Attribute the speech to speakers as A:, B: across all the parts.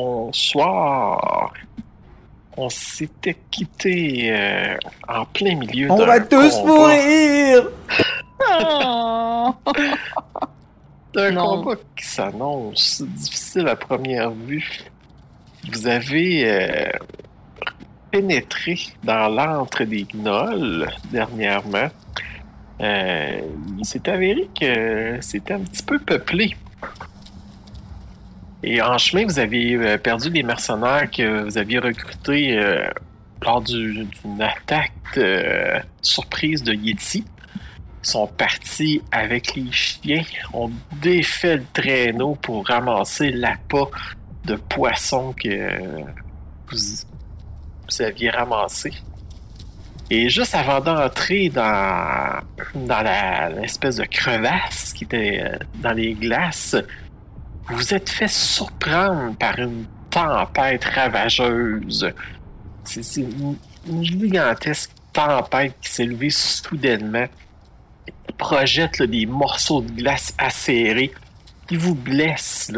A: bonsoir. On s'était quitté euh, en plein milieu
B: On
A: d'un
B: va tous
A: combat.
B: mourir
C: Oh.
A: D'un
C: Non.
A: combat qui s'annonce difficile à première vue. Vous avez euh, pénétré dans l'antre des gnolls dernièrement. Euh, il s'est avéré que c'était un petit peu peuplé. Et en chemin, vous avez euh, perdu les mercenaires que vous aviez recrutés euh, lors du- d'une attaque euh, surprise de Yeti. Ils sont partis avec les chiens, ont défait le traîneau pour ramasser l'appât de poisson que vous, vous aviez ramassé. Et juste avant d'entrer dans, dans l'espèce de crevasse qui était dans les glaces, vous êtes fait surprendre par une tempête ravageuse. C'est une, gigantesque tempête qui s'est levée soudainement qui projette des morceaux de glace acérés qui vous blessent.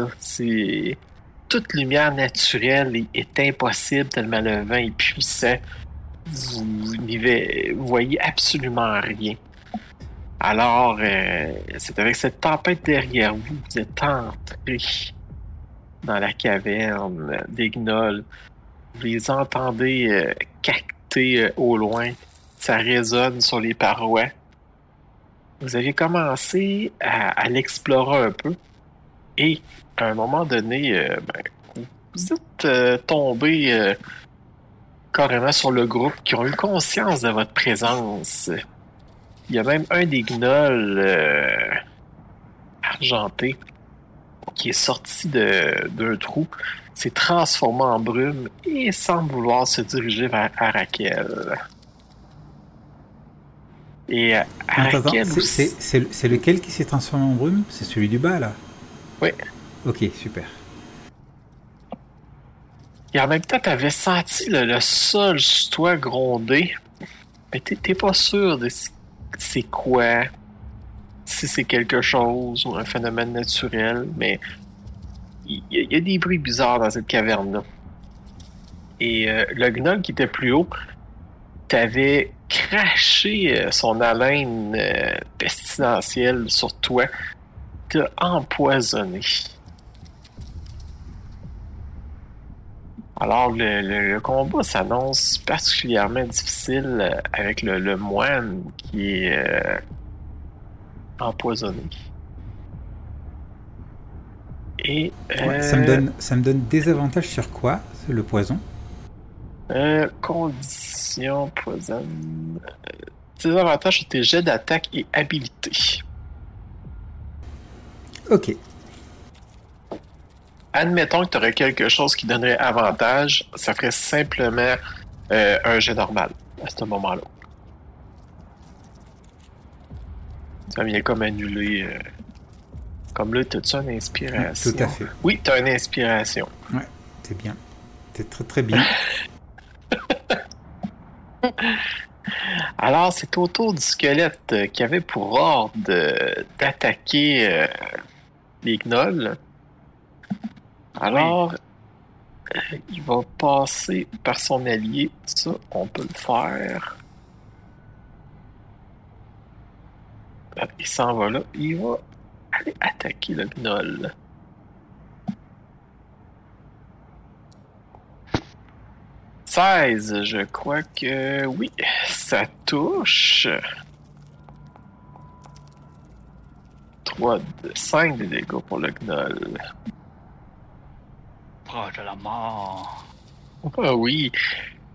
A: Toute lumière naturelle est, impossible tellement le vent est puissant. Vous, n'y voyez absolument rien. Alors, euh, c'est avec cette tempête derrière vous, vous êtes entré dans la caverne des gnolls. Vous les entendez euh, cacter euh, au loin. Ça résonne sur les parois. Vous avez commencé à, à l'explorer un peu. Et à un moment donné, euh, ben, vous êtes euh, tombé carrément sur le groupe qui ont eu conscience de votre présence. Il y a même un des gnolls euh, argentés qui est sorti de- d'un trou, s'est transformé en brume et semble vouloir se diriger vers Arakel. Et euh, Arakel
B: c'est- lequel qui s'est transformé en brume? C'est celui du bas, là
A: Oui.
B: Ok, super.
A: Et en même temps, tu avais senti le, le sol sous toi gronder. Mais t'es t'es pas sûr de si- c'est quoi. Si c'est quelque chose ou un phénomène naturel. Mais il y, a- des bruits bizarres dans cette caverne-là. Et euh, le gnoll qui était plus haut, t'avais craché euh, son haleine euh, pestilentielle sur toi. T'as empoisonné. Alors, le, le- le combat s'annonce particulièrement difficile euh, avec le, le moine qui est euh, empoisonné. Et.
B: Ouais, ça, me
A: euh,
B: donne, ça me donne des avantages sur quoi, le poison?
A: Euh, condition poison. euh, Tes avantages sur tes jets d'attaque et habilité.
B: Ok.
A: Admettons que tu aurais quelque chose qui donnerait avantage, ça ferait simplement euh, un jet normal à ce moment-là. Ça vient comme annuler. euh, Comme là, t'as-tu une inspiration?
B: Tout à fait.
A: Oui, t'as une inspiration.
B: C'est bien. C'est très très bien.
A: Alors, c'est au tour du squelette euh, qui avait pour ordre d'attaquer euh, les gnolls. Alors, euh, il va passer par son allié. Ça, on peut le faire. Ah, Il s'en va là. Il va aller attaquer le gnoll. « 16, je crois que oui, ça touche. 3, 5 de dégâts pour le gnoll.
C: Proche de la mort.
A: Ah oui.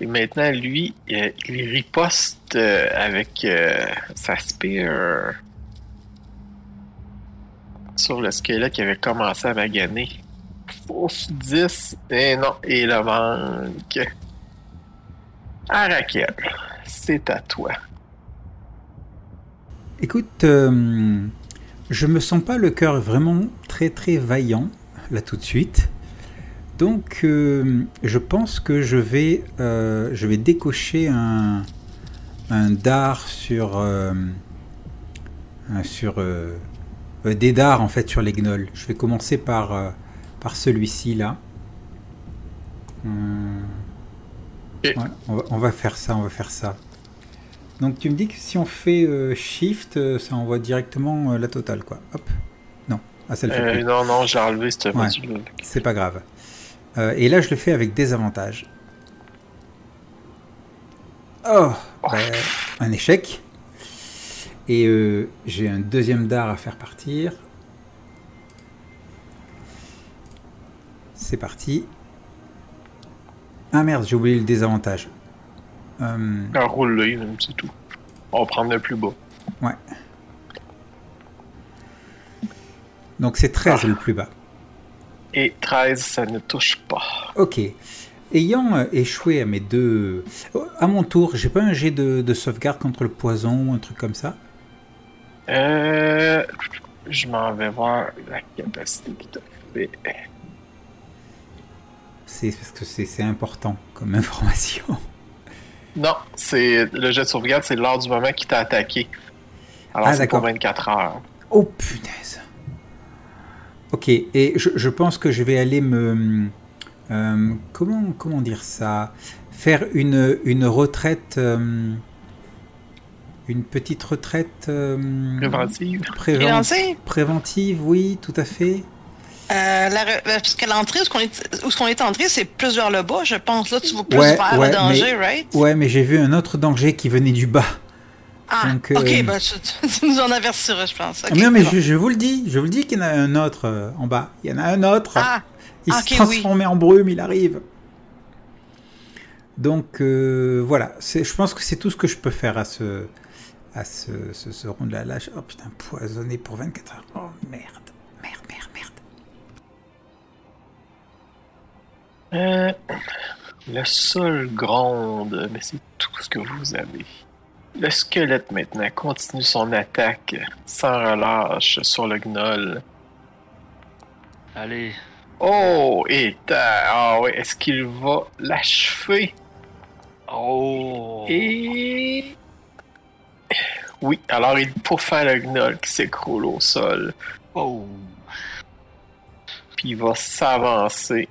A: Et maintenant, lui, euh, il riposte euh, avec euh, sa spear sur le squelette qui avait commencé à maganer. Ouf, 10. Et non, et il le manque. Arakel, c'est à toi.
B: Écoute, euh, je me sens pas le cœur vraiment très très vaillant là tout de suite. Donc, euh, je pense que je vais, euh, je vais décocher un, un dard sur, euh, sur des dards en fait sur les gnolls. Je vais commencer par, par celui-ci là. Ouais, on, va, on va faire ça, on va faire ça. Donc tu me dis que si on fait Shift, ça envoie directement la totale, quoi. Hop. Non. Ah, ça le fait plus.
A: non, non, j'ai enlevé ce
B: Ouais. C'est pas grave. Euh, et là, je le fais avec des avantages. Oh, bah, un échec. Et euh, j'ai un deuxième dard à faire partir. C'est parti. Ah merde, j'ai oublié le désavantage. Euh,
A: Un roule-le, c'est tout. On va prendre le plus bas.
B: donc c'est 13
A: Ah.
B: le plus bas.
A: Et 13, ça ne touche pas.
B: Ok. Ayant euh, échoué à mes deux... Oh, À mon tour, j'ai pas un jet de, de sauvegarde contre le poison, un truc comme ça?
A: Euh, je m'en vais voir la capacité qui t'a fait.
B: C'est parce que c'est important comme information.
A: Non, c'est le jet de sauvegarde, c'est lors du moment qu'il t'a attaqué. Alors
B: Ah,
A: c'est pour
B: d'accord.
A: 24 heures.
B: Oh punaise. Ok, et je, je pense que je vais aller me... euh, comment, comment dire ça? Faire une, une retraite... euh, une petite retraite... euh,
A: Préventive.
B: préven-
D: Préventive?
B: Préventive, oui, tout à fait.
D: Euh, la parce que l'entrée, où est-ce qu'on est, qu'on est entré, c'est plus vers le bas, je pense. Là, tu vas plus
B: Ouais,
D: vers
B: ouais,
D: le danger,
B: mais-
D: right?
B: Ouais, mais j'ai vu un autre danger qui venait du bas.
D: Ah,
B: donc, euh,
D: ok, ben, tu, tu nous en avertiras, je pense.
B: Non, mais
D: bon.
B: je, je vous le dis, je vous le dis qu'il y en a un autre euh, en bas. Il y en a un autre.
D: Ah,
B: il
D: ok,
B: se transforme en brume, il arrive. Donc euh, voilà, je pense que c'est tout ce que je peux faire à ce, à ce, ce, ce round-là. Là, je- oh putain, poisonné pour 24 heures. Oh merde, merde, merde, merde.
A: Euh, le sol gronde, mais c'est tout ce que vous avez. Le squelette maintenant continue son attaque sans relâche sur le gnoll.
C: Allez.
A: Oh, et ah ouais, est-ce qu'il va l'achever?
C: Oh.
A: Et oui, alors il pourfait le gnoll qui s'écroule au sol,
C: Oh.
A: puis il va s'avancer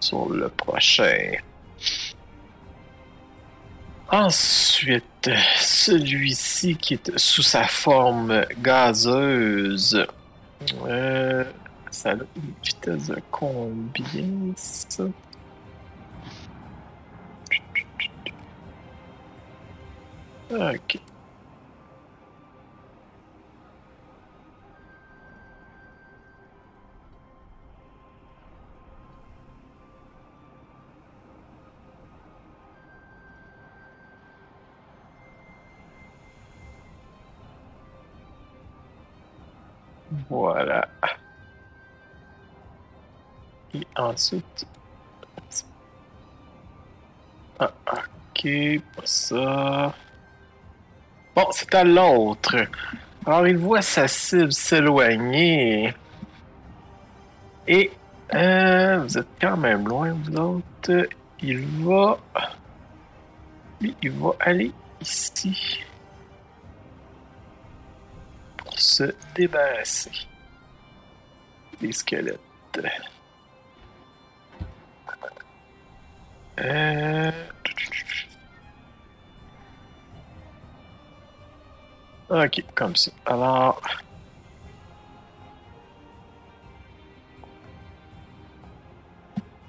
A: sur le prochain. Ensuite, celui-ci qui est sous sa forme gazeuse. Euh, ça a une vitesse de combien ça? Ok. Voilà. Et ensuite. Ah, ok, pas ça. Bon, c'est à l'autre. Alors, il voit sa cible s'éloigner. Et. euh, vous êtes quand même loin, vous autres. Il va. Lui, il va aller ici. Pour se débarrasser des squelettes. Euh... Ok, comme ça. Alors...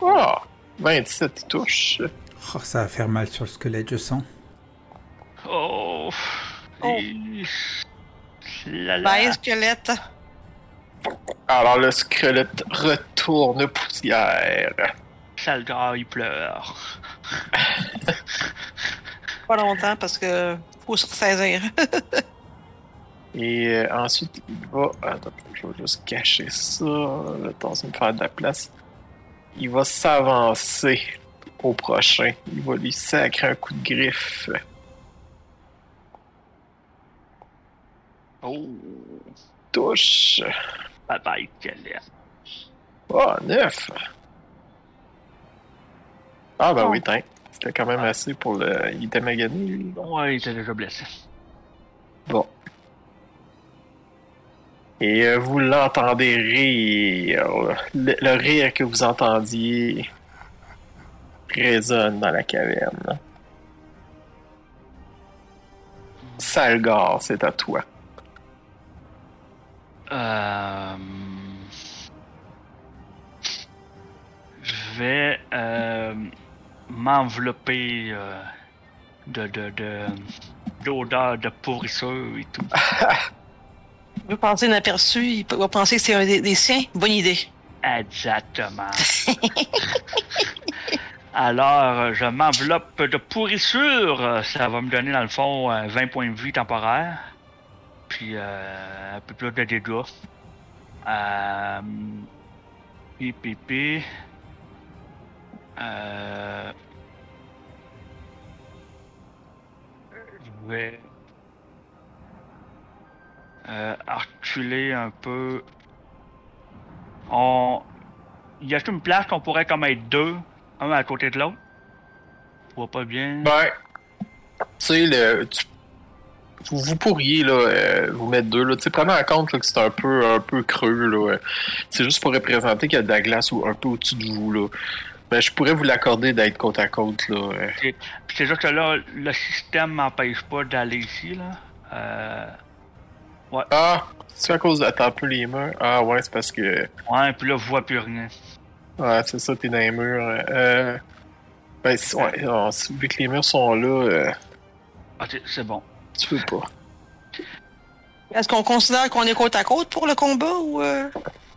A: Oh! 27 touches.
B: Oh, ça va faire mal sur le squelette, je sens.
C: Oh.
D: Oh.
C: Et-.
D: Bye, squelette.
A: Alors le squelette retourne poussière.
C: Sale gars, il pleure.
D: Pas longtemps parce que faut se ressaisir.
A: Et euh, ensuite, il va. Attends, je vais juste cacher ça. Le temps de me faire de la place. Il va s'avancer au prochain. Il va lui sacrer un coup de griffe.
C: Oh.
A: Touche.
C: Bye bye.
A: Oh, 9. Ah, ben
D: Oh.
A: oui, tiens. C'était quand même assez pour le. Il était magané, lui.
C: Ouais, il était déjà blessé.
A: Bon. Et euh, vous l'entendez rire. Le, le rire que vous entendiez résonne dans la caverne. Salgar, c'est à toi.
C: Euh, Je vais euh, m'envelopper euh, de, de, de, d'odeur de pourrissure et tout.
D: Il va passer inaperçu, il va penser que c'est un des, des siens. Bonne idée.
C: Exactement. Alors, je m'enveloppe de pourrissure. Ça va me donner, dans le fond, euh, 20 points de vie temporaires. Puis, euh, un peu plus de dégâts. Euh, pi. Euh, je vais euh, reculer un peu. On... Y a une place qu'on pourrait comme être deux, un à côté de l'autre? Je vois pas bien?
A: Ben, tu sais, le, tu- vous, vous pourriez là, euh, vous mettre deux. Là. Tu sais, prenez en compte là, que c'est un peu, un peu creux. Là. C'est juste pour représenter qu'il y a de la glace ou un peu au-dessus de vous. Là. Ben, je pourrais vous l'accorder d'être côte à côte. Là.
C: c'est juste que là, le système m'empêche pas d'aller ici, là. Euh...
A: Ah, c'est à cause de. Un peu les murs? Ah, ouais, c'est parce que.
C: Ouais, puis là, je vois plus rien.
A: Ouais, c'est ça, t'es dans les murs. Euh, ben, ouais, non, vu que les murs sont là, euh,
C: Ok, c'est bon.
A: Tu peux pas.
D: Est-ce qu'on considère qu'on est côte à côte pour le combat ou. euh?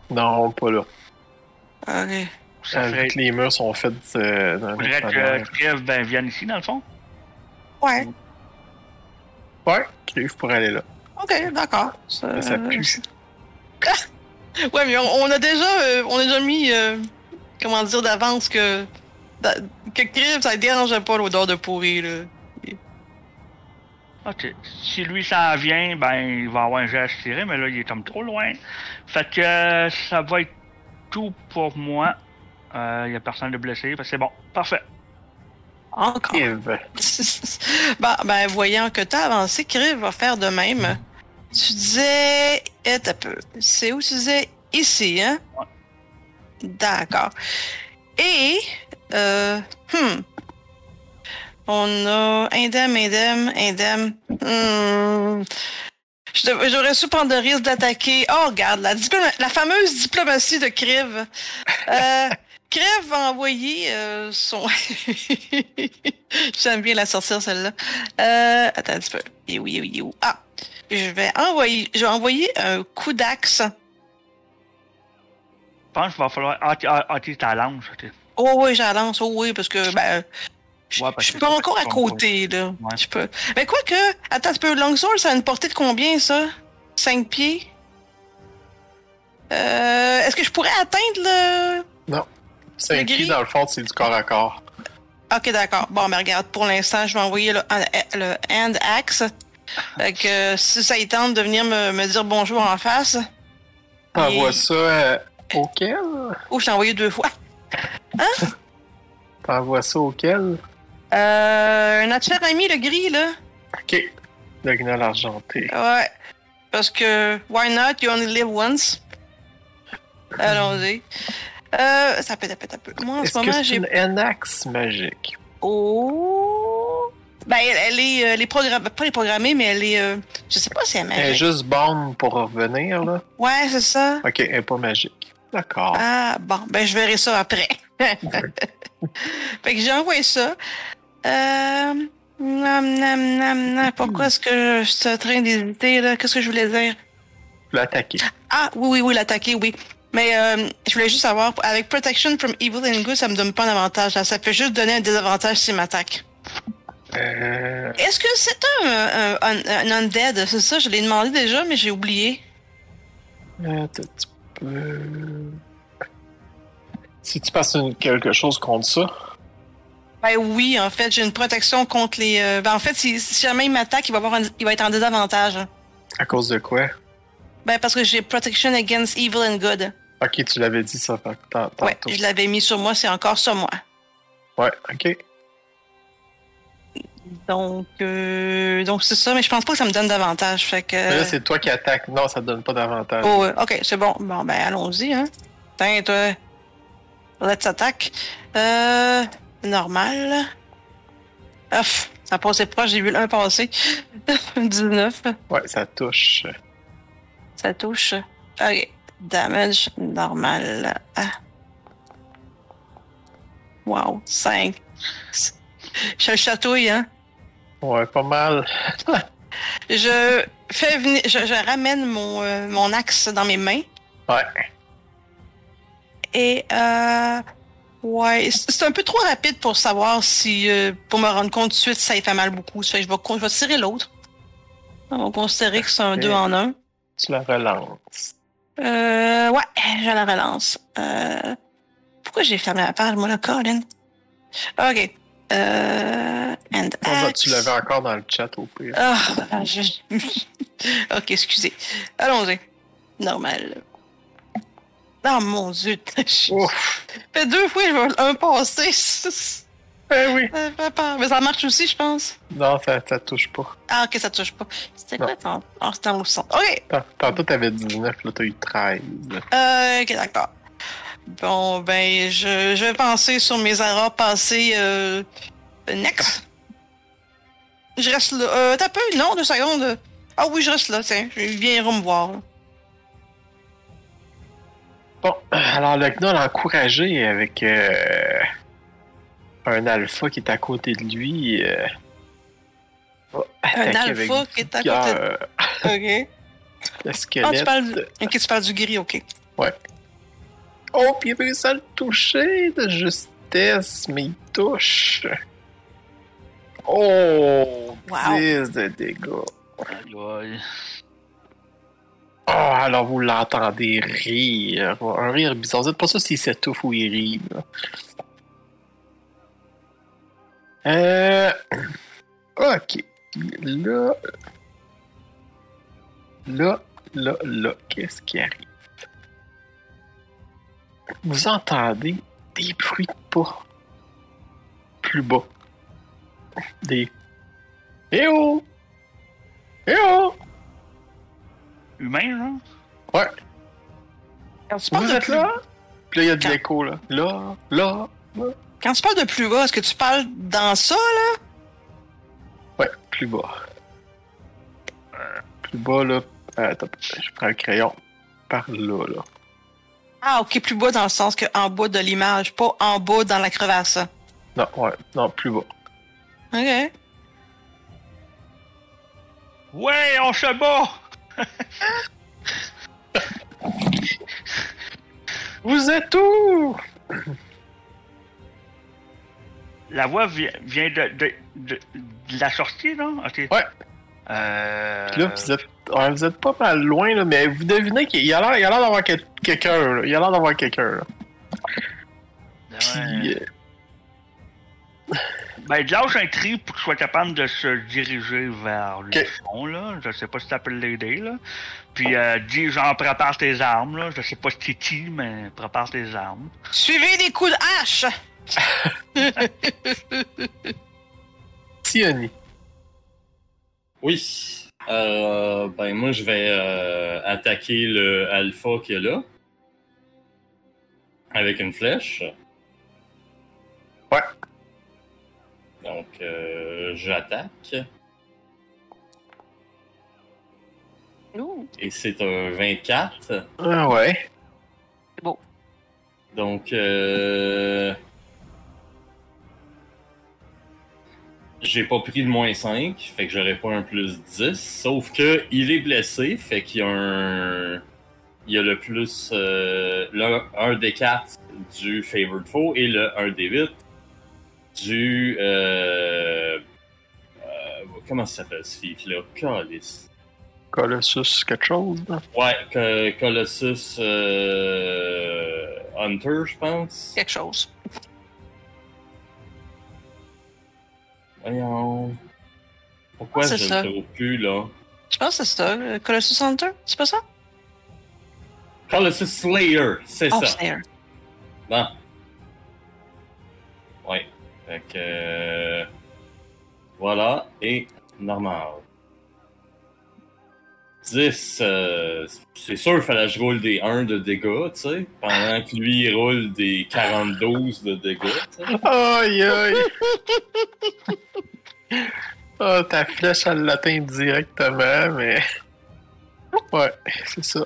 A: Non, pas là.
D: Ok.
C: Ça
A: Euh,
C: ferait...
A: que les murs sont faits euh, dans
C: faudrait que. Crève ben, vienne ici, dans le fond.
D: Ouais.
A: Ouais, Clive pourrait aller là.
D: Ok, d'accord. Ça,
A: ça pue.
D: Ouais, mais on, on a déjà, euh, on a déjà mis, euh, comment dire, d'avance que que Crib, ça ne dérangeait pas l'odeur de pourri là.
C: Ok. Si lui s'en vient, ben, il va avoir un jet à se tirer, mais là, il est comme trop loin. Fait que euh, ça va être tout pour moi. Il y a personne de blessé. Fait que c'est bon. Parfait.
D: Encore.
A: Clive.
D: ben, ben, voyant que t'as avancé, Crib va faire de même. Tu disais, eh, t'as peu. C'est où tu disais? Ici, hein?
C: Ouais.
D: D'accord. Et, euh, hmm. On a indem, indem, indem. Hmm. J'aurais su prendre le risque d'attaquer. Oh, regarde, la, la fameuse diplomatie de Kriv. Euh, Kriv va envoyer euh, son. J'aime bien la sortir, celle-là. Euh, attends un petit peu. Où, il est où? Ah! Je vais envoyer, je vais envoyer un coup d'axe.
C: Je pense qu'il va falloir. À l'ange. ok.
D: Oh oui, j'en lance, oh oui, parce que ben. Je
C: Ouais,
D: suis pas encore à côté, là.
C: Ouais.
D: Je peux. Mais quoi que. Attends, tu peux. Longsword, ça a une portée de combien, ça? 5 pieds? Euh. Est-ce que je pourrais atteindre le.
A: C'est un
D: Le
A: qui,
D: gris.
A: dans le fond, c'est du corps à corps.
D: Ok, d'accord. Bon, mais regarde, pour l'instant, je vais envoyer le, le hand axe. Fait que euh, si ça y tente de venir me, me dire bonjour en face.
A: T'envoies
D: Et-
A: ça euh, auquel?
D: Oh, je t'ai envoyé deux fois.
A: T'envoies ça auquel?
D: Euh. Notre cher ami, le gris, là.
A: Ok. Le gnol argenté.
D: Ouais. Parce que, why not? You only live once. Allons-y. Euh, ça peut, ça peut, ça peut. Moi, en ce moment,
A: c'est
D: j'ai.
A: une Enax magique?
D: Oh. Ben, elle, elle est, euh, elle est programmée. Pas est programmée, mais elle est. euh, je sais pas si elle est
A: Elle est
D: magique.
A: juste bonne pour revenir, là?
D: Ouais, c'est ça.
A: Ok, elle est pas magique. D'accord.
D: Ah, bon, ben, je verrai ça après. fait que j'ai envoyé ça. Euh. Nam, nam, nam, nam. Pourquoi est-ce que je suis en train d'hésiter, là? Qu'est-ce que je voulais dire?
A: L'attaquer.
D: Ah, oui, oui, oui, l'attaquer, oui. Mais euh, je voulais juste savoir, avec Protection from Evil and Good, ça me donne pas d'avantage. là. Ça fait juste donner un désavantage s'il m'attaque.
A: Euh,
D: Est-ce que c'est un, un, un, un undead? C'est ça, je l'ai demandé déjà, mais j'ai oublié.
A: attends un petit peu. Si tu passes une- quelque chose contre ça,
D: Ben oui, en fait, j'ai une protection contre les... euh, ben en fait, si, si jamais il m'attaque, il va, avoir un- il va être en désavantage.
A: à cause de quoi?
D: Ben parce que j'ai Protection against Evil and Good.
A: Ok, tu l'avais dit ça
D: Ouais, je l'avais mis sur moi, c'est encore sur moi.
A: Ouais, ok.
D: Donc, euh, donc c'est ça, mais je pense pas que ça me donne d'avantage. Fait que.
A: Mais là, c'est toi qui attaques. Non, ça te donne pas d'avantage.
D: Oh, ouais, ok, c'est bon. Bon, ben, allons-y, hein. Tiens, toi. Let's attack. Euh. Normal. Ouf, ça passait proche, j'ai vu le 1 passer. 19.
A: Ouais, ça touche.
D: Ça touche. Ok. Damage normal. Ah. Wow, 5. Je le chatouille, hein.
A: Ouais, pas mal.
D: Je fais venir. Je, je ramène mon, euh, mon axe dans mes mains.
A: Ouais.
D: Et euh. Ouais, c'est un peu trop rapide pour savoir si. euh, pour me rendre compte tout de suite si ça y fait mal beaucoup. Ça fait je vais, je vais tirer l'autre. On va considérer que c'est un
A: Parfait.
D: 2 en 1.
A: Tu la relances.
D: Euh. Ouais, je la relance. Euh. Pourquoi j'ai fermé la page, moi, là, Colin? Ok. Euh. And axe.
A: tu l'avais encore dans le chat au pire.
D: Ah, je... ok, excusez. Allons-y. Normal. Oh mon dieu.
A: Ouf!
D: fait deux fois je vais un passer.
A: Eh oui!
D: Mais ça marche aussi, je pense.
A: Non, ça, ça touche pas.
D: Ah, ok, ça touche pas. C'était quoi ton. Ah, c'était en son. Ok.
A: Tant- Tantôt, t'avais 19, là, t'as eu 13.
D: Euh, ok, d'accord. Bon, ben, je, je vais penser sur mes erreurs passées. Euh, next. Je reste là. Euh, t'as peu? Non, deux secondes. Ah oui, je reste là, tiens. Je viens me voir.
A: Bon, alors le gnoll encouragé avec euh, un alpha qui est à côté de lui. euh, va avec
D: alpha qui est à côté de- Ok.
A: Le
D: Ah,
A: squelette.
D: tu parles, du... ok, tu parles du gris, ok.
A: Oh, puis il a réussi à le toucher de justesse, mais il touche. Oh,
D: Wow.
A: 10 de dégâts.
C: Aïe.
A: Oh, alors vous l'entendez rire. Un rire bizarre. Vous êtes pas sûr s'il s'étouffe ou il rit. Euh. Ok. Là. Là, là, là. Qu'est-ce qui arrive? Vous entendez des bruits de pas. Plus bas. Des. Eh oh! Eh oh!
C: Humain, genre?
A: Ouais.
D: Quand tu parles
A: Vous
D: de
A: êtes
D: plus...
A: là? Puis là, il y a de
D: Quand-
A: l'écho, là. Là, là.
D: Quand tu parles de plus bas, est-ce que tu parles dans ça, là?
A: Ouais, plus bas. Euh, plus bas, là. Euh, attends, je prends le crayon. Par là, là.
D: Ah, ok, plus bas dans le sens que en bas de l'image, pas en bas dans la crevasse.
A: Non, ouais. Non, plus bas.
D: Ok.
C: Ouais, on se bat!
A: Vous êtes où?
C: La voix vi- vient de, de, de, de la sortie, non? Ok.
A: Ouais.
C: Euh...
A: Puis là, vous êtes, ouais, vous êtes pas mal loin, là, mais vous devinez qu'il y a l'air il y a l'air d'avoir quel- quelqu'un, là. Il y a l'air d'avoir quelqu'un, là.
C: Ouais.
A: Puis, euh,
C: Ben, lâche un cri pour qu'il soit capable de se diriger vers le fond, là. Je sais pas si ça peut l'aider, là. Puis, euh, dis, genre, prépare tes armes, là. Je sais pas si c'est qui, mais prépare tes armes.
D: Suivez des coups de hache!
E: Oui. Euh, ben moi je vais euh, attaquer le alpha qui est là. Avec une flèche.
A: Ouais.
E: Donc euh, j'attaque.
D: Ouh.
E: Et c'est un 24.
A: Ah ouais.
E: Donc euh, j'ai pas pris de moins 5, fait que j'aurais pas un plus 10. Sauf que il est blessé, fait qu'il y a un. Il y a le plus. Euh, le 1 des 4 du Favored Foe et le 1 des 8 du. Euh, euh, comment ça s'appelle ce feat-là? Calice.
A: Colossus, quelque chose, là.
E: Ouais, Co- Colossus euh, Hunter, je pense.
D: Quelque chose.
E: Voyons. Pourquoi
D: Ah, c'est
E: je le trouve plus, là?
D: Je pense que c'est ça. Colossus Hunter, c'est pas ça?
E: Colossus Slayer, c'est
D: Oh,
E: ça.
D: Slayer.
E: Bon. Fait que. euh, Voilà, et normal. 10, euh, c'est sûr qu'il fallait que je roule des 1 de dégâts, tu sais, pendant que lui il roule des 42 de dégâts, tu sais.
A: Aïe aïe! Ah, ta flèche, elle l'atteint directement, mais. Ouais, c'est ça.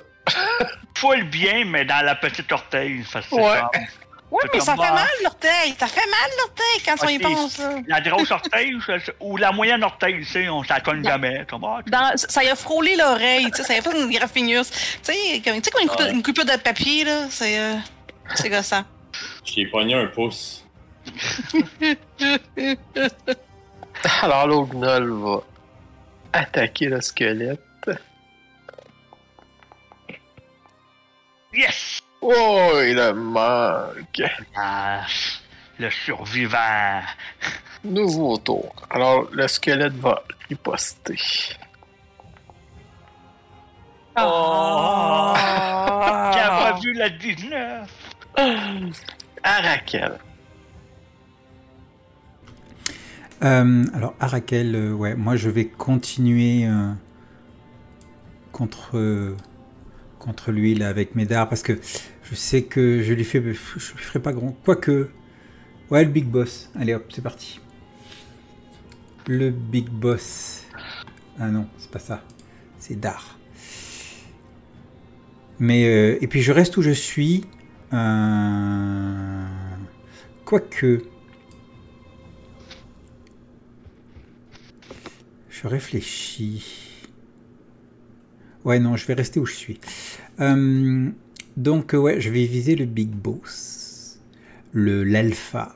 C: Full bien, mais dans la petite orteil. Ça, c'est
A: Ouais.
C: C'est
D: mais ça fait mal l'orteil. Ça fait mal l'orteil quand on y pense. là.
C: La grosse orteil ou, ou la moyenne orteil, tu sais, on s'en cogne jamais.
D: Ça y a frôlé l'oreille, tu sais, ça y a fait une graffinus. Tu sais, comme, tu sais, comme une, coupure,
E: Ouais.
D: une coupure de papier, là, c'est euh, c'est gossant.
E: J'ai pogné un pouce.
A: Alors, l'Ognol va attaquer le squelette.
C: Yes!
A: Oh, il manque.
C: Ah, le survivant.
A: Nouveau tour. Alors, le squelette va riposter.
C: Oh! Qui a
D: Ah.
C: pas vu la 19?
A: À Raquel.
B: Euh, alors, Arakel, euh, ouais, moi je vais continuer euh, contre, euh, contre lui là avec mes dards parce que je sais que je lui fais, je lui ferai pas grand. Quoique, ouais, le big boss. Allez hop, c'est parti. Le big boss. Ah non, c'est pas ça. C'est Dar. Mais euh, et puis je reste où je suis. Euh, quoique. Je réfléchis. Ouais, non, je vais rester où je suis. Euh, donc, ouais, je vais viser le Big Boss. Le l'alpha.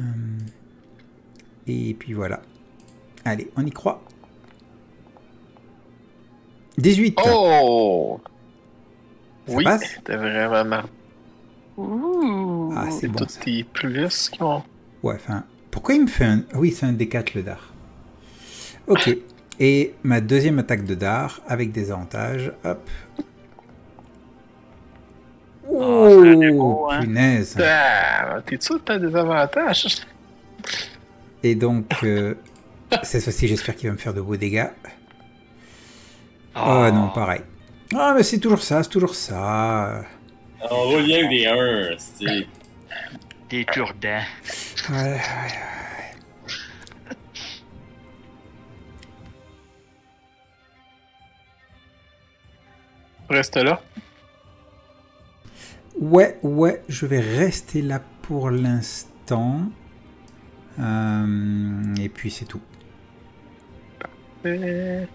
B: Euh, et puis voilà. Allez, on y croit. 18.
A: Oh! Oui, t'es vraiment marre.
D: Ouh.
B: Ah, c'est bon.
A: tes plus qui ont.
B: Ouais, enfin, pourquoi il me fait un... Ah oui, c'est un D4 le dard. Ok. Et ma deuxième attaque de dard avec des avantages. Hop.
C: Ah, c'est défaut,
B: Oh,
C: hein.
B: punaise.
A: Ah, T'es sûr que t'as des avantages?
B: Et donc, euh, cette fois-ci, j'espère qu'il va me faire de beaux dégâts. Oh, non, pareil. Ah, mais c'est toujours ça, c'est toujours ça.
E: On roule bien avec des 1, c'est.
C: Des cure-dents.
B: Ouais, ouais.
A: Reste là.
B: Ouais, ouais, je vais rester là pour l'instant. Euh, et puis c'est tout.
A: Euh,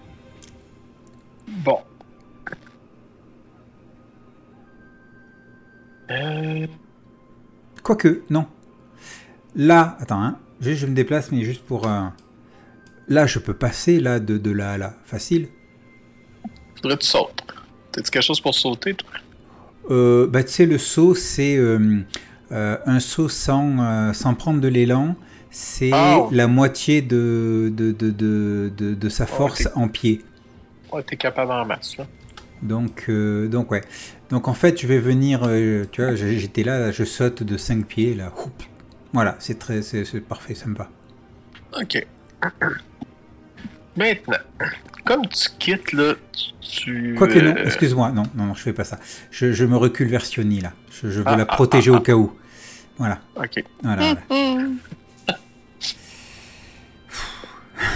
A: Bon. Euh,
B: Quoique, non. Là, attends, hein, je, je me déplace, mais juste pour... Là, je peux passer là de, de là à là. Facile.
A: faudrait que tu sautes. T'as-tu quelque chose pour sauter, toi?
B: Euh, bah, tu sais, le saut, c'est euh, euh, un saut sans, euh, sans prendre de l'élan. C'est
A: Oh.
B: la moitié de, de, de, de, de, sa force
A: ok.
B: en pied.
A: Ouais, t'es capable en masse, là.
B: Donc, donc ouais. Donc en fait, je vais venir, tu vois, j'étais là, je saute de 5 pieds, là. Voilà, c'est très, c'est c'est parfait, ça me va.
A: Ok. Maintenant, comme tu quittes, là, tu. tu,
B: Quoique non,
A: euh,
B: excuse-moi, non, non, non, je fais pas ça. Je, je me recule vers Sioni, là. Je, je veux
A: Ah,
B: la
A: ah,
B: protéger
A: ah,
B: au cas où. Voilà,
A: Ok.
B: voilà, voilà.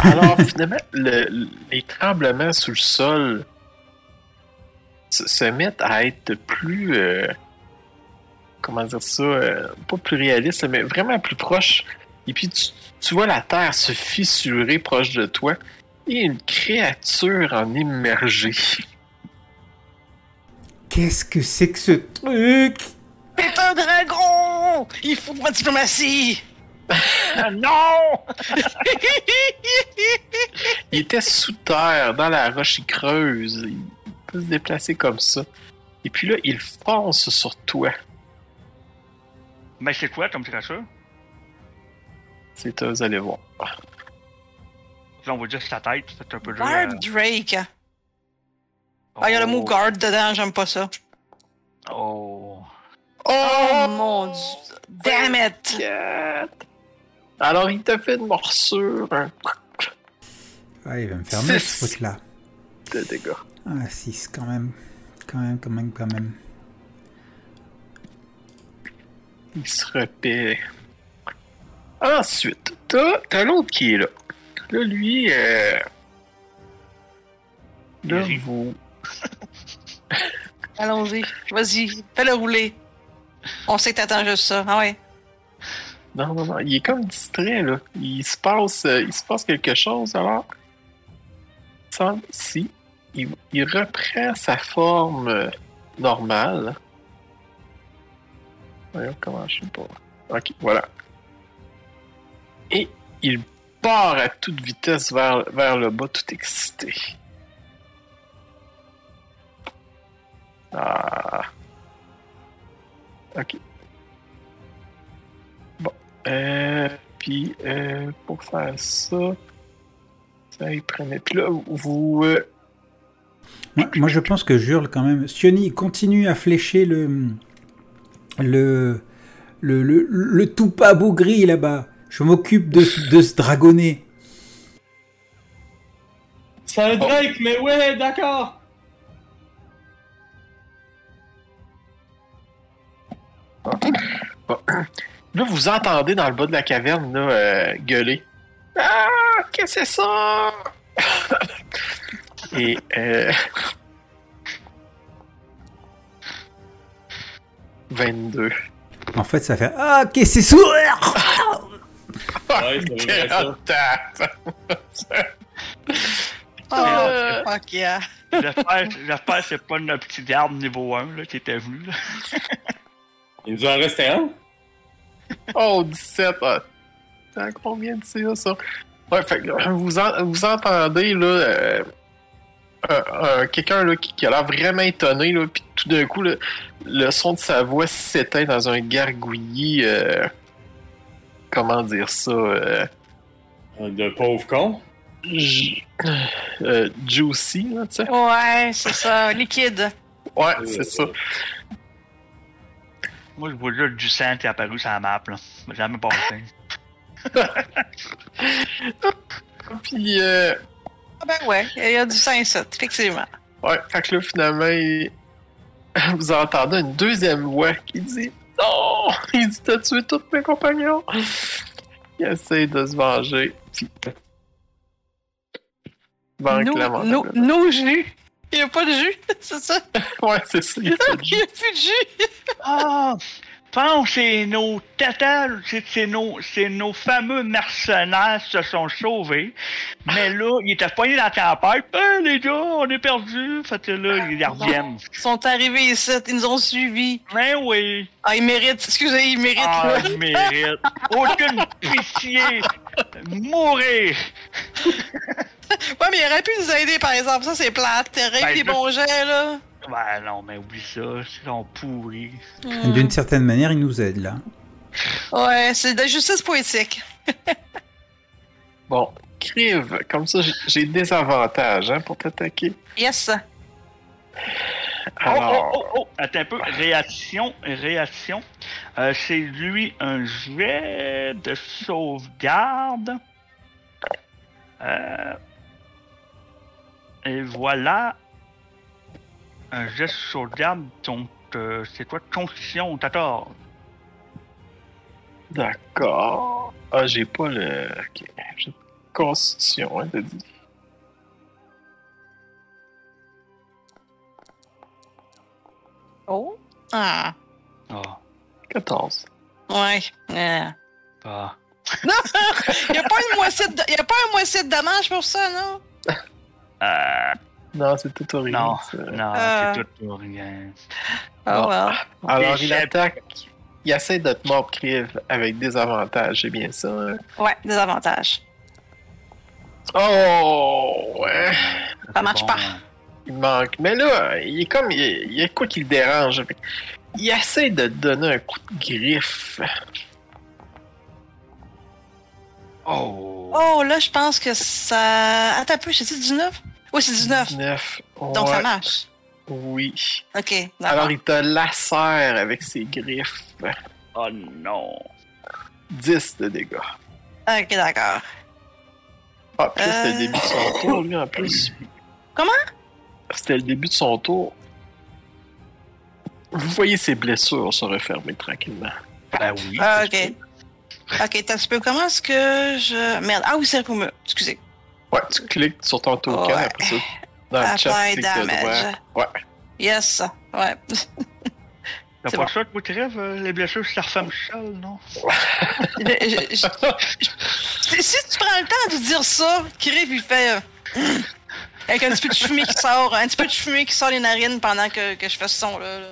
A: Alors, finalement, le- les tremblements sous le sol se, se mettent à être plus. euh, comment dire ça euh, Pas plus réaliste, mais vraiment plus proche. Et puis, tu, tu vois la terre se fissurer proche de toi et une créature en immergée.
B: Qu'est-ce que c'est que ce truc?
D: C'est un dragon! Il faut de ma diplomatie!
C: Ah, non!
A: Il était sous terre, dans la roche, il creuse. Il peut se déplacer comme ça. Et puis là, il fonce sur toi.
C: Mais c'est quoi comme créature?
A: C'est eux, vous allez voir.
C: Là, on va dire sa tête, c'est un peu dur.
D: Guard Drake. Ah, il y a le mot guard dedans, j'aime pas ça.
C: Oh.
D: Oh mon dieu. Damn it!
A: Alors, il t'a fait une morsure,
B: Ouais, il va me faire mal
A: Six.
B: ce truc-là.
A: de dégâts.
B: Ah, 6 quand même. Quand même, quand même, quand même.
A: Il se repaît. Ensuite, t'as, t'as l'autre qui est là. Là, lui, euh... Là, vous...
D: Allons-y. Vas-y, fais-le rouler. On sait que t'attends juste ça. Ah ouais.
A: Non, non, non, il est comme distrait, là. Il se passe, euh, il se passe quelque chose, alors... Il semble ici. Il, il reprend sa forme euh, normale. Voyons comment je sais pas. Ok, voilà. Et il part à toute vitesse vers, vers le bas, tout excité. Ah. Ok. Bon. Euh, puis, euh, pour faire ça, ça, il prenait. Puis là, vous. euh,
B: Moi, moi, je pense que je hurle quand même. Sioni, continue à flécher le. Le. Le, le, le tout pas bougri là-bas. Je m'occupe de, de ce dragonnet.
E: C'est un Drake, mais ouais, d'accord.
A: Bon. Là, vous entendez dans le bas de la caverne là, euh, gueuler. Ah, qu'est-ce que c'est ça? Et euh... 22.
B: En fait, ça fait Ah, qu'est-ce que c'est sourd
E: Ouais, c'est vrai, ça.
A: Tape.
D: Oh, fuck yeah.
C: J'espère j'espère que c'est pas notre petit garde niveau 1 là, qui était venu. Là.
E: Il nous en restait un?
A: Oh, 17. Ah. T'as combien de ça? Ouais, fait que vous, en- vous entendez, là, euh, un- un- quelqu'un, là, qui, qui a l'air vraiment étonné, là, puis tout d'un coup, là, le son de sa voix s'éteint dans un gargouillis, euh, comment dire ça, euh,
E: De pauvre con?
A: euh, juicy, là, tu sais.
D: Ouais, c'est ça. Liquide.
A: Ouais, c'est ça.
C: Moi, je vois juste du sang qui est apparu sur la map. Là. Mais jamais passé.
A: Puis, euh,
D: Ah ben ouais, il y a du sang ici, effectivement.
A: Ouais, fait que là, finalement, il- vous entendez une deuxième voix qui dit Non Il dit T'as tué tous mes compagnons Il essaie de se venger.
D: Nous, nos jus. Il n'y a pas de jus, c'est ça?
A: Ouais, c'est ça. il y a
D: n'y a plus de jus.
C: Ah! Pense c'est nos tatas, c'est nos, c'est nos fameux mercenaires qui se sont sauvés. Mais là, ils étaient poignés dans la tempête. Hey, les gars, on est perdus. Fait que là, ils reviennent.
D: Ils sont arrivés ici, ils nous ont suivis.
C: Mais oui.
D: Ah, ils méritent, excusez, ils méritent,
C: Ah,
D: là.
C: je mérite. Aucune pitié. Mourir.
D: Ouais, mais il aurait pu nous aider, par exemple. Ça, c'est plate. T'aurais
C: Ben,
D: des bons jets, là.
C: Ben non, mais oublie ça. Ils sont pourris.
D: Hmm.
B: D'une certaine manière, il nous aide là.
D: Ouais, c'est de la justice poétique.
A: Bon, Crive, comme ça, j'ai- des avantages hein, pour t'attaquer.
D: Yes.
C: Oh,
A: Alors,
C: oh, oh, oh, attends un peu. Réaction, réaction. Euh, c'est lui un jet de sauvegarde. Euh, et voilà. Un de sauvegarde, donc euh, c'est quoi Constitution 14.
A: d'accord. Ah, j'ai pas le. Ok, j'ai constitution, hein, t'as dit.
D: Oh. Ah.
C: Ah,
A: 14.
D: Ouais. Euh.
C: ah.
D: Il n'y a pas une moitié de, y a pas un moitié de dommage pour ça, non?
C: Euh,
A: Non, c'est tout ou rien.
C: non,
A: ça.
C: non,
D: Euh.
C: c'est rien.
D: Oh,
A: Bon.
D: well.
A: Alors, il attaque. Il essaie de te mordre Crive avec des avantages, c'est bien ça. hein?
D: Ouais, des avantages.
A: Oh, ouais.
D: Ça marche
C: Bon,
D: pas.
A: Il manque. Mais là, il est comme. Il y a, quoi qui le dérange. Il essaie de te donner un coup de griffe.
C: Oh.
D: Oh, là, je pense que ça. Attends un peu, c'est 19? Oui, c'est 19.
A: 19.
D: Donc ça marche.
A: Oui.
D: Ok,
A: Alors, il te lacère avec ses griffes.
C: Oh non.
A: 10 de dégâts.
D: Ok, d'accord.
A: Ah, puis là, c'était
D: Euh.
A: le début de son tour, lui, en plus.
D: Comment?
A: C'était le début de son tour. Vous voyez ses blessures se refermer tranquillement.
C: Ben oui.
D: Ah, ok. Ok, t'as un petit peu. Comment est-ce que je. Merde. Ah oui, c'est pour me. Excusez.
A: Ouais, tu cliques sur ton token,
D: Ouais.
A: après ça, dans le chat, cliques de
D: damage.
A: Ouais.
D: Yes. Ouais.
C: T'as
D: c'est
C: pas ça, toi, Trèves, euh, les blessures, ça referme seul, non?
D: Je- je- je- si tu prends le temps de dire ça, Kriv, il fait. euh, avec un petit peu de fumée qui sort, un petit peu de fumée qui sort les narines pendant que, que je fais ce son-là. là.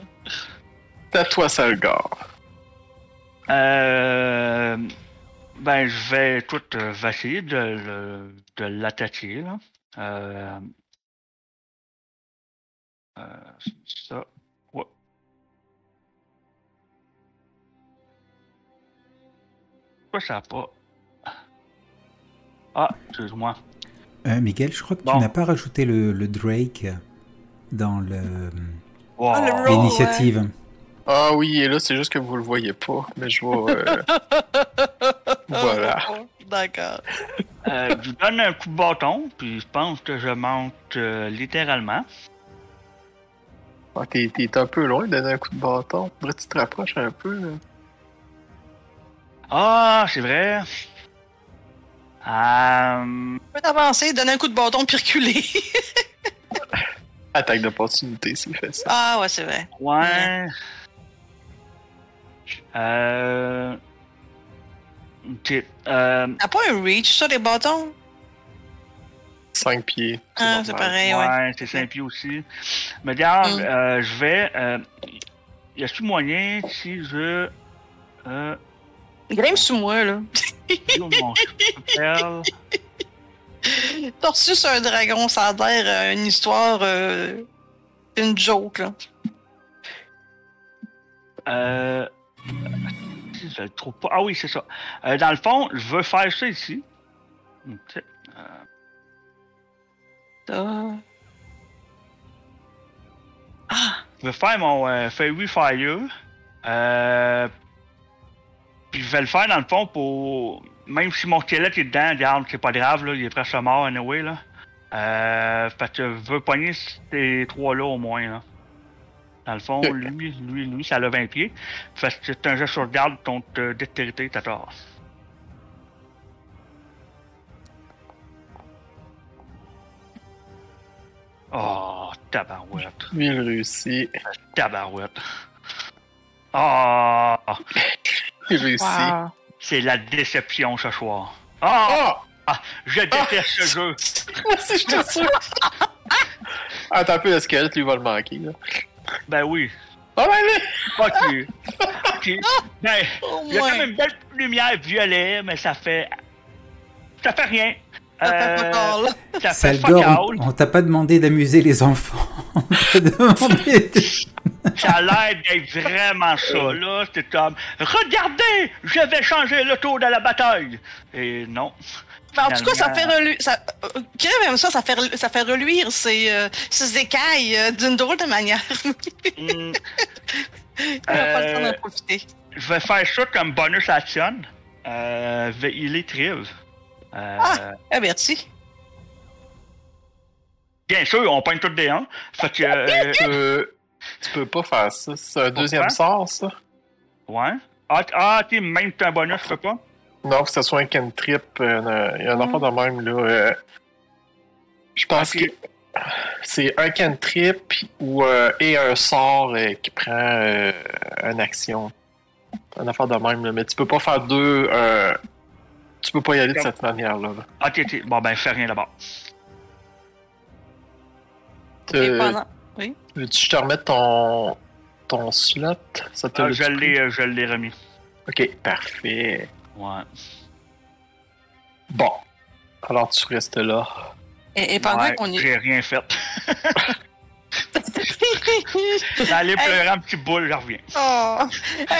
A: C'est à toi, Salgar.
C: Euh, ben, je vais tout euh, vais essayer de, de l'attaquer, là. Euh, euh, ça. Ouais. Pourquoi ça a pas... Ah, excuse-moi.
B: Euh, Miguel, je crois que
C: Bon.
B: tu n'as pas rajouté le, le Drake dans le-
C: Wow.
D: Ah, le roll.
A: Ah oui, et là, c'est juste que vous le voyez pas, mais je vais... euh, Voilà.
D: D'accord.
C: Euh, je lui donne un coup de bâton, puis je pense que je monte euh, littéralement.
A: Ah, t'es, t'es un peu loin de donner un coup de bâton. Faudrait que tu te rapproches un peu, là.
C: Ah, c'est vrai. Euh,
D: Tu peux t'avancer, donner un coup de bâton puis reculer.
A: Attaque d'opportunité, s'il fait ça.
D: ah ouais, c'est vrai.
C: ouais. Euh... Ok. Euh...
D: T'as pas un reach, ça, les bâtons?
A: 5 pieds.
D: Ah, c'est pareil, ouais.
C: Ouais, c'est 5 pieds aussi. Mais regarde,
D: Mm.
C: euh, je vais. Euh, y a-tu moyen si je. Euh,
D: Grimpe sous moi, là.
C: mon
D: reçu sur un dragon, ça a l'air euh, une histoire. euh, une joke, là.
C: Euh. Je le trouve pas. Ah oui, c'est ça. Euh, dans le fond, je veux faire ça ici. Ok.
D: Ah. Ah!
C: Je vais faire mon euh, Fairy Fire. Euh, puis je vais le faire dans le fond pour. Même si mon squelette est dedans, regarde, c'est pas grave, là, il est presque mort anyway. Là. Euh, fait que je veux pogner ces trois-là au moins. Là. Dans le fond, lui, lui, lui, ça a 20 pieds. Fait que c'est un jeu sur garde contre euh, dextérité 14. Oh, tabarouette.
A: Il réussit.
C: Tabarouette. Ah,
A: Il réussit.
D: Wow.
C: c'est la déception ce soir. Ah,
A: Ah!
C: je déteste ce jeu.
A: Moi aussi, je te sûr. Attends un peu, le squelette, lui, va le manquer, là.
C: Ben oui.
A: Oh, ben, allez!
C: Fuck you. Ok. Ben,
D: Au
C: il y a quand même une belle lumière violet, mais ça fait. Ça fait rien.
D: Ça fait
C: Euh, ça fait fuck
B: Salgor,
C: all.
B: on, on t'a pas demandé d'amuser les enfants. on t'a demandé.
C: Ça a l'air d'être vraiment ça. Là, c'était comme Regardez, je vais changer le tour de la bataille. Et non.
D: Mais en tout cas, ça fait reluire. Ça... euh, Crève aime ça, ça fait, ça fait reluire ses, euh, ses écailles euh, d'une drôle de manière.
C: Hmm,
D: Il va pas le temps
C: Euh,
D: d'en profiter.
C: je vais faire ça comme bonus action. Euh, je vais healer Triv. Euh,
D: Ah! Ah, merci.
C: Bien sûr, on pogne toutes des 1. Fait que. euh,
A: Tu peux, tu peux pas faire ça. C'est un deuxième sort, ça?
C: ouais. Ah, ah ok, même que un bonus, je peux pas.
A: Non, faut que ce soit un cantrip. euh, Il y a un enfant de même, là. euh, je pense que c'est un cantrip ou, euh, et un sort euh, qui prend euh, une action. Un affaire de même, là. Mais tu peux pas faire deux. euh, tu peux pas y aller de cette manière-là. là.
C: Ok, ok. Bon, ben, fais rien
A: Euh,
D: pendant...
A: Veux-tu que je te remette ton, ton slot? Ça te
C: je l'ai remis.
A: Ok, parfait.
C: Ouais.
A: Bon. Alors tu restes là.
D: Et, et pendant
C: Ouais,
D: qu'on est.
C: J'ai rien fait. J'allais pleurer un petit boule, je reviens.
D: Oh.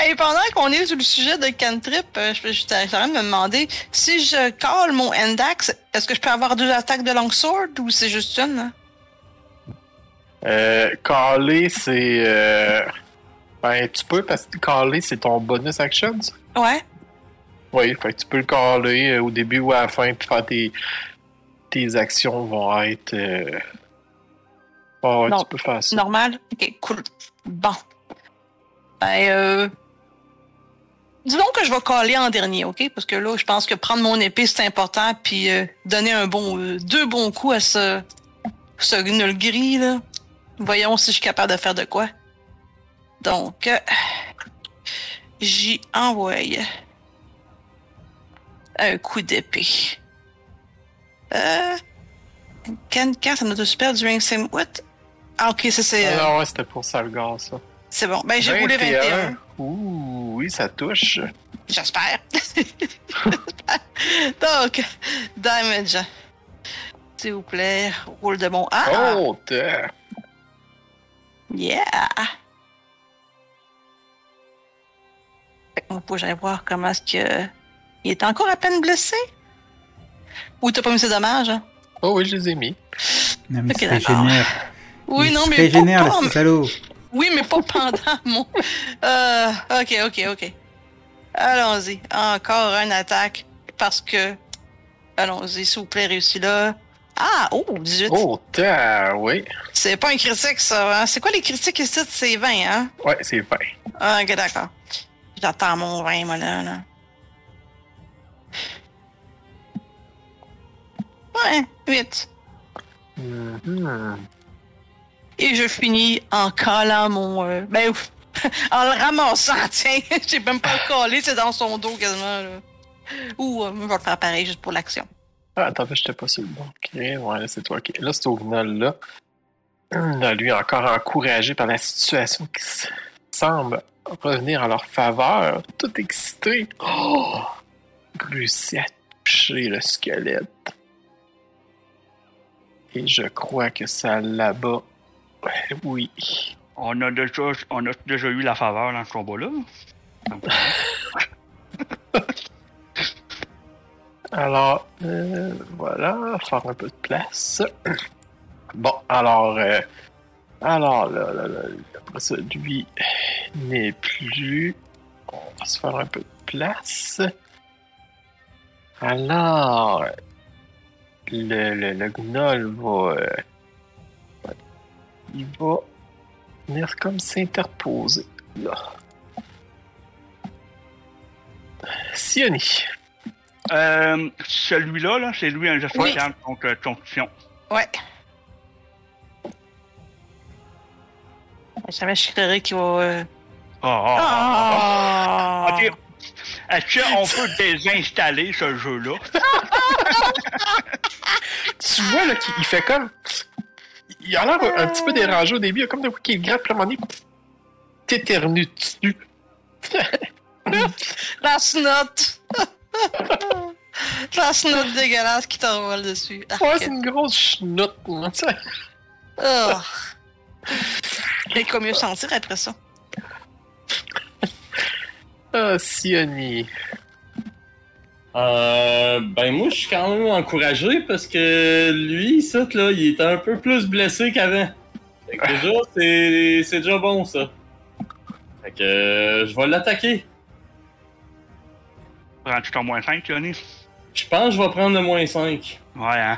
D: Et pendant qu'on est sur le sujet de cantrip, euh, je, suis en train de me demander si je call mon Endax, est-ce que je peux avoir deux attaques de longsword ou c'est juste une?
A: Euh, caller, c'est. euh, Ben, tu peux parce que caller, c'est ton bonus action. ça.
D: Ouais.
A: Oui, fait que tu peux le caler euh, au début ou à la fin, puis faire tes, tes actions vont être. Euh... Ah ouais,
D: Non.
A: tu peux faire ça.
D: Normal? Ok, cool. Bon. Ben, euh... Disons que je vais caler en dernier, ok? Parce que là, je pense que prendre mon épée, c'est important, puis euh, donner un bon, euh, deux bons coups à ce, ce gnol gris, là. Voyons si je suis capable de faire de quoi. Donc, j'y envoie un coup d'épée. Euh... Can another spell during same... What? Ah, ok, ça c'est... euh,
A: Ah ouais, c'était pour Salgar, ça.
D: c'est bon. Ben, j'ai roulé 21.
A: Ouh, oui, ça touche.
D: J'espère. Donc, damage. S'il vous plaît, roule de bon. Ah!
A: Oh, t'es-
D: Yeah! Fait que moi, j'aille voir comment est-ce que. Il est encore à peine blessé? Ou t'as pas mis ses dommages? Hein?
A: Oh oui, je les ai mis.
B: Non, mais
D: Ok,
B: il se
D: d'accord.
B: régénère.
D: Oui,
B: Il
D: non,
B: se
D: mais. pas,
B: salaud.
D: Oui, mais pas pendant mon. Euh, ok, ok, ok. Allons-y. Encore une attaque. Parce que. Allons-y, s'il vous plaît, réussi là. Ah, oh, 18.
A: Oh, t'es- oui.
D: C'est pas un critique, ça. Hein? C'est quoi les critiques ici? C'est 20, hein?
A: Ouais, c'est fin.
D: Ah, ok, d'accord. J'attends mon 20, moi, là. là. Ouais, 8.
A: Mhm.
D: Et je finis en collant mon. euh, ben, ouf, en le ramassant, tiens. J'ai même pas le collé, c'est dans son dos quasiment. Là. Ou euh, je vais le faire pareil juste pour l'action.
A: Ah, attends, j'étais pas sur le bon. Ok, ouais, c'est toi. Ok, là, c'est au là. Là, lui, encore encouragé par la situation qui semble revenir en leur faveur, tout excité. Oh! Réussi à toucher le squelette. Et je crois que ça là-bas. Oui.
C: On a déjà, on a déjà eu la faveur dans ce combat-là.
A: Alors, euh, voilà, faire un peu de place. Bon, alors, euh, alors, là, là, là, après ça, lui n'est plus. On va se faire un peu de place. Alors, le, le, le gnoll va. euh, il va venir comme s'interposer. Là. Sioni.
C: Euh, celui-là, là, c'est lui un geste
D: Oui.
C: contre constitution.
D: Ouais. Jamais je qu'il va. euh,
C: Ah, ah, ah,
D: Ah!
C: ah. Ok. Est-ce qu'on peut désinstaller ce jeu-là?
A: tu vois là qu'il il fait comme. Il a l'air un, petit peu dérangé au début, il a comme de quoi qu'il grappe, puis à un moment donné, t'éternues dessus.
D: La snotte! La snotte dégueulasse qui t'envole dessus.
A: Ouais, c'est une grosse chenoute, là, tu sais.
D: Oh. Et quoi mieux sentir après ça?
A: Ah, Sioni.
E: Euh, ben moi je suis quand même encouragé parce que lui, ça, là, il est un peu plus blessé qu'avant. Fait que déjà, c'est, c'est déjà bon ça. Fait que euh, je vais l'attaquer.
C: Prends-tu ton moins 5, Johnny?
E: Je pense que je vais prendre le moins 5.
C: Ouais, hein?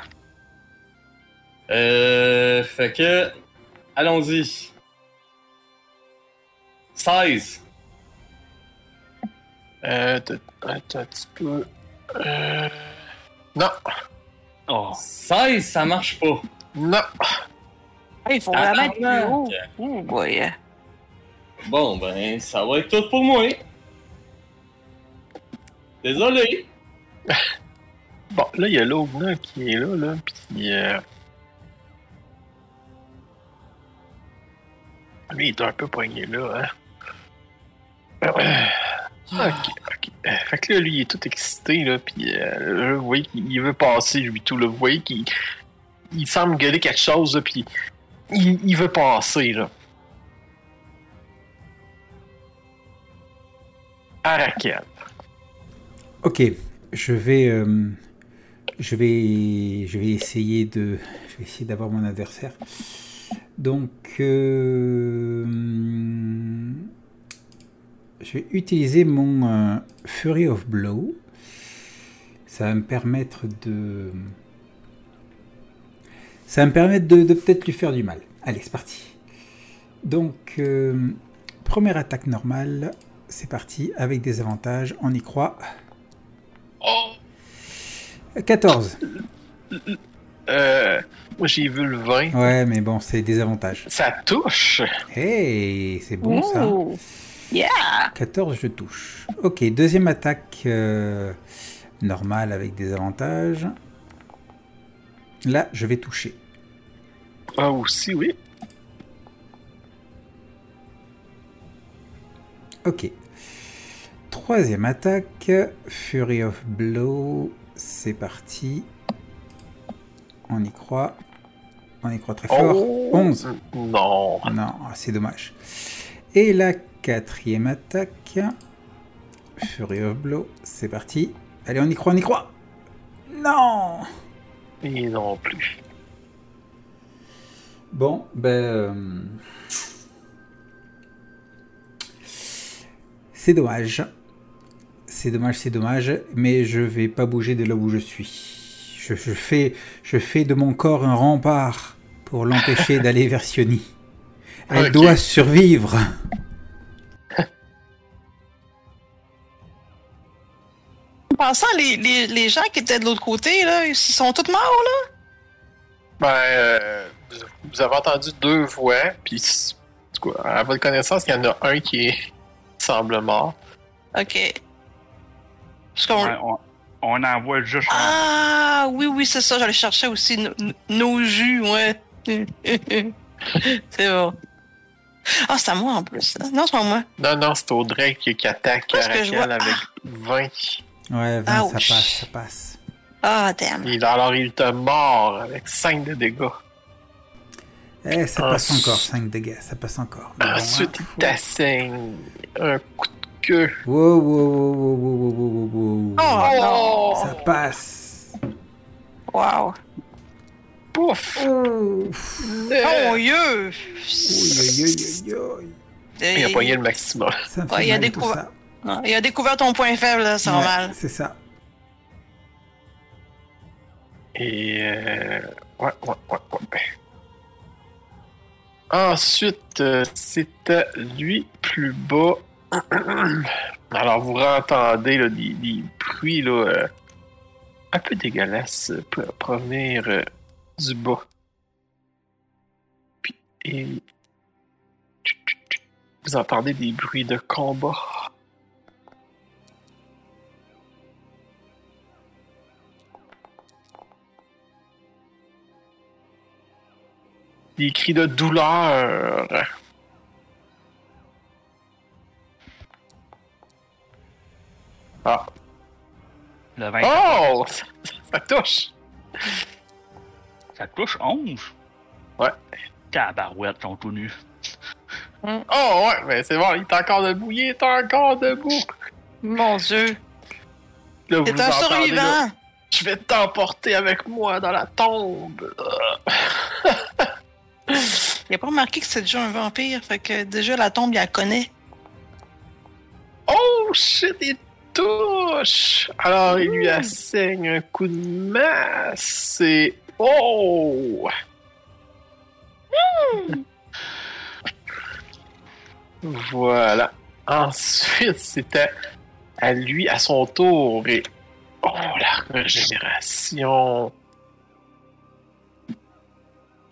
E: Euh, fait que, allons-y. 16.
A: Euh, t'as- attends un petit peu. Euh. Non,
C: Oh.
E: 16, ça marche pas.
A: non.
D: Il faut
E: Ah,
D: vraiment être plus haut. Oh boy.
E: Bon, ben, ça va être tout pour moi. Désolé.
A: Bon, là, il y a l'Ogna qui est là, là, puis. Euh... Lui, il est un peu poigné là, hein. Ok, ok. Euh, Fait que là, lui, il est tout excité, là, puis euh, vous voyez qu'il il veut passer, lui, tout, là. Vous voyez qu'il il semble gueuler quelque chose, là, puis il, il veut passer, là. Arakel.
B: Ok, je vais, euh, je vais, je vais essayer de, je vais essayer d'avoir mon adversaire. Donc, euh, je vais utiliser mon euh, Fury of Blow. Ça va me permettre de. Ça va me permettre de, de peut-être lui faire du mal. Allez, c'est parti. Donc, euh, première attaque normale. C'est parti, avec des avantages. On y croit.
A: Oh!
B: 14.
A: Euh, moi, j'ai vu le 20.
B: Ouais, mais bon, c'est des avantages.
A: Ça touche.
B: Hey, c'est bon ça.
D: Yeah!
B: 14, je touche. Ok, deuxième attaque euh, normale avec des avantages. Là, je vais toucher.
A: Ah, aussi, oui.
B: Ok. Troisième attaque, Fury of Blow. C'est parti. On y croit. On y croit très fort.
A: Oh!
B: 11.
A: Non.
B: Non, c'est dommage. Et la quatrième attaque, Fury of Blow. C'est parti. Allez, on y croit, on y croit. Non
A: Et non plus.
B: Bon, ben. euh, C'est dommage. C'est dommage, c'est dommage. Mais je vais pas bouger de là où je suis. Je, je fais, je fais de mon corps un rempart pour l'empêcher d'aller vers Sioni. Elle doit survivre.
D: En passant, les, les, les gens qui étaient de l'autre côté, là, ils sont tous morts, là?
A: Ben, euh, vous- avez entendu deux voix, puis à votre connaissance, il y en a un qui est- semble mort.
D: OK. Parce qu'on...
C: Ouais, on, on envoie juste.
D: Ah, oui, oui, c'est ça. J'allais chercher aussi no- no- nos jus, ouais. c'est bon. Ah, c'est à moi en plus. hein? Non, c'est pas moi.
A: Non, non, c'est Audrey qui, qui attaque
D: vois-
A: avec 20.
B: Ouais, 20, ça passe, ça passe.
D: Ah, damn.
A: Il, alors, il te mord avec 5 de dégâts.
B: Eh, ça passe
A: s-
B: encore, 5 dégâts, ça passe encore. Mais bon,
A: Ensuite,
B: hein,
A: il t'assaigne un coup de queue.
B: Wow, wow, wow, wow, wow, wow, wow, wow.
D: Oh,
B: Ça passe.
D: non. Wow.
A: Pouf!
B: Oh,
A: Euh,
D: Oh, Dieu!
B: Aïe, aïe, aïe, aïe.
A: il a pogné le maximum.
B: Ça me
D: Ouais,
B: fait
D: il a
B: mal,
D: découvert-. Ah, Il a découvert ton point faible, là, c'est
B: Ouais,
D: normal.
B: C'est ça.
A: Et euh... ouais, ouais, ouais, ouais. Ensuite, euh, c'est à lui plus bas. Alors, vous entendez là, des, des bruits là, euh, un peu dégueulasses euh, pro- provenir euh, du bas. Puis, et... Vous entendez des bruits de combat. Des cris de douleur. Ah.
C: Le 20.
A: Oh! Ça, ça touche!
C: Ça touche 11.
A: Ouais.
C: Tabarouette, sont tout nus.
A: Oh ouais, mais c'est bon, il est encore debout, il est encore debout.
D: Mon Dieu.
A: Là, vous
D: C'est un
A: là,
D: survivant.
A: Je vais t'emporter avec moi dans la tombe.
D: Il a pas remarqué que c'est déjà un vampire, fait que déjà la tombe, il la connaît.
A: Oh shit, il touche! Alors il lui assaigne un coup de masse et. Oh! voilà. Ensuite, c'était à lui, à son tour. Et. Oh, la régénération!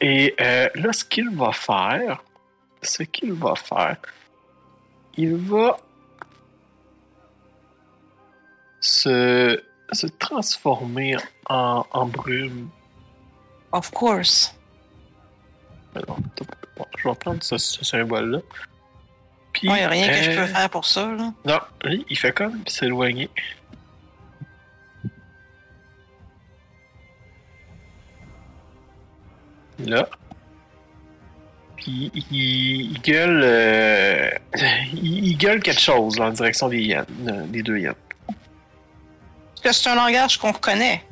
A: Et euh, là, ce qu'il va faire, ce qu'il va faire, il va se, se transformer en, en brume.
D: Of course.
A: Alors, je vais prendre ce, ce symbole-là. Puis,
D: il a rien que je
A: euh,
D: peux faire pour ça, là.
A: Non, lui, il fait comme s'éloigner. Là. Puis il, il gueule. euh, il, il gueule quelque chose là, en direction des euh, des deux hyènes.
D: Parce que c'est un langage qu'on reconnaît?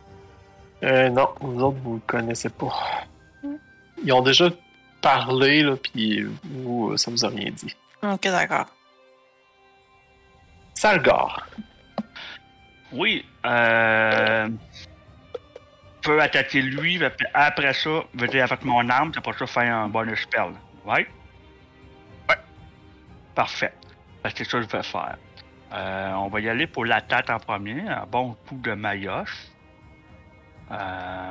A: Euh, non, vous autres, vous le connaissez pas. Ils ont déjà parlé, là, puis vous, euh, ça vous a rien dit.
D: Ok, d'accord.
A: Salgar.
C: Oui, euh. Peut attaquer lui, puis après ça, veut dire avec mon arme, c'est pour ça faire un bonus spell. Right?
A: Ouais.
C: Parfait. C'est ça que je vais faire. Euh, on va y aller pour l'attaque en premier. Un bon coup de maillotche. Euh,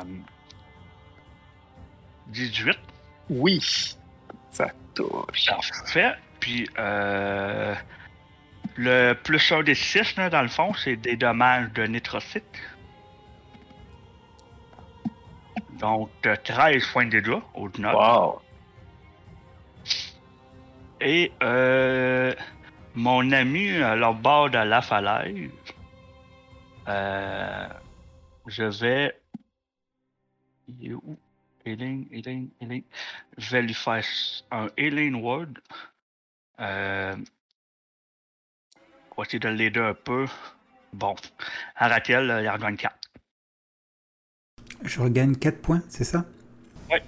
C: 18.
A: Oui. Ça touche.
C: Parfait. Puis, euh, le plus 1 des 6, là, dans le fond, c'est des dommages de nitrocyte. Donc, euh, 13 points de dégâts au note.
A: Wow.
C: Et euh, mon ami à bord de la falaise, euh, je vais. Il est où? Healing, healing, healing. Je vais lui faire un healing word. Euh, on va essayer de l'aider un peu. Bon. Arakel, euh, il en gagne 4.
B: Je regagne 4 points, c'est ça?
C: Ouais.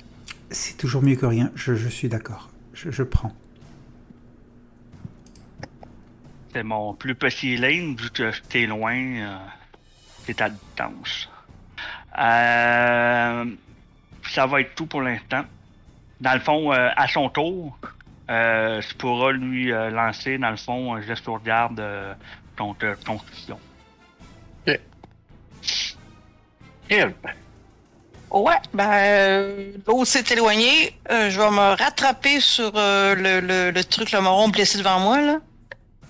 B: C'est toujours mieux que rien, je, je suis d'accord. Je, je prends.
C: C'est mon plus petit healing, vu que t'es loin, euh, t'es à distance. Euh, ça va être tout pour l'instant. Dans le fond, euh, à son tour, euh, tu pourras lui euh, lancer, dans le fond, un geste sauvegarde euh, contre Constitution.
A: Im.
D: Ouais, ben, euh, l'eau s'est éloignée. Euh, je vais me rattraper sur euh, le, le, le truc, le moron blessé devant moi, là.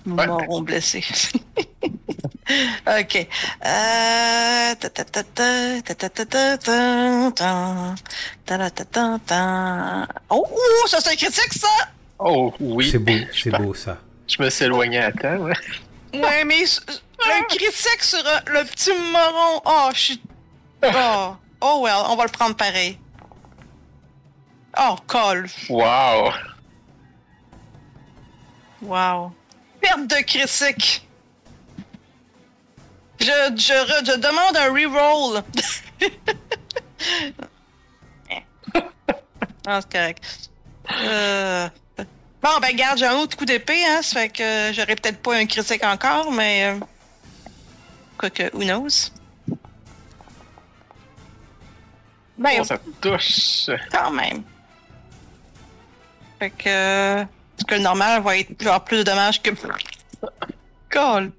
D: Le
A: Ouais.
D: moron blessé. ok. Euh... ta ta ta ta, ta ta ta ta ta, ta, ta ta ta ta ta. Oh, oh, ça c'est un critique, ça!
A: Oh, oui.
B: C'est beau, c'est beau ça.
A: Je me suis éloigné à temps, ouais.
D: Ouais, mais le critique sur euh, le petit moron. Oh, je suis. Oh. Oh, well, on va le prendre pareil. Oh, call.
A: Wow.
D: Wow. Perte de critique. Je, je, re- je demande un reroll. ah, c'est correct. Euh... Bon, ben, garde, j'ai un autre coup d'épée, hein. Ça fait que j'aurais peut-être pas un critique encore, mais. Euh... Quoique, who knows? Ben,
A: Oh, ça touche.
D: quand même. Fait que. Parce que le normal va être genre plus de dommages que. Cool.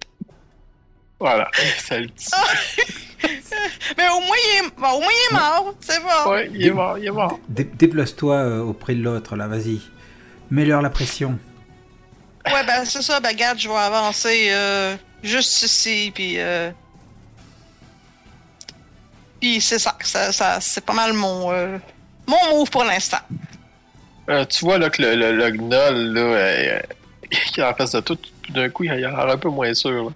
A: Voilà. Ça le dit.
D: Mais au moins, il est, bon, au moins, il est mort. C'est bon.
A: Ouais, il est mort, il est mort.
B: Dé- Déplace-toi euh, auprès de l'autre, là, vas-y. Mets-leur la pression.
D: Ouais, ben, c'est ça. Ben, regarde, je vais avancer euh, juste ici. Puis. Euh... Puis, c'est ça. ça, ça c'est pas mal mon. euh, Mon move pour l'instant.
A: Euh, tu vois là que le, le, le gnoll là, euh, qui est en face de toi, tout d'un coup, il a l'air un peu moins sûr. là.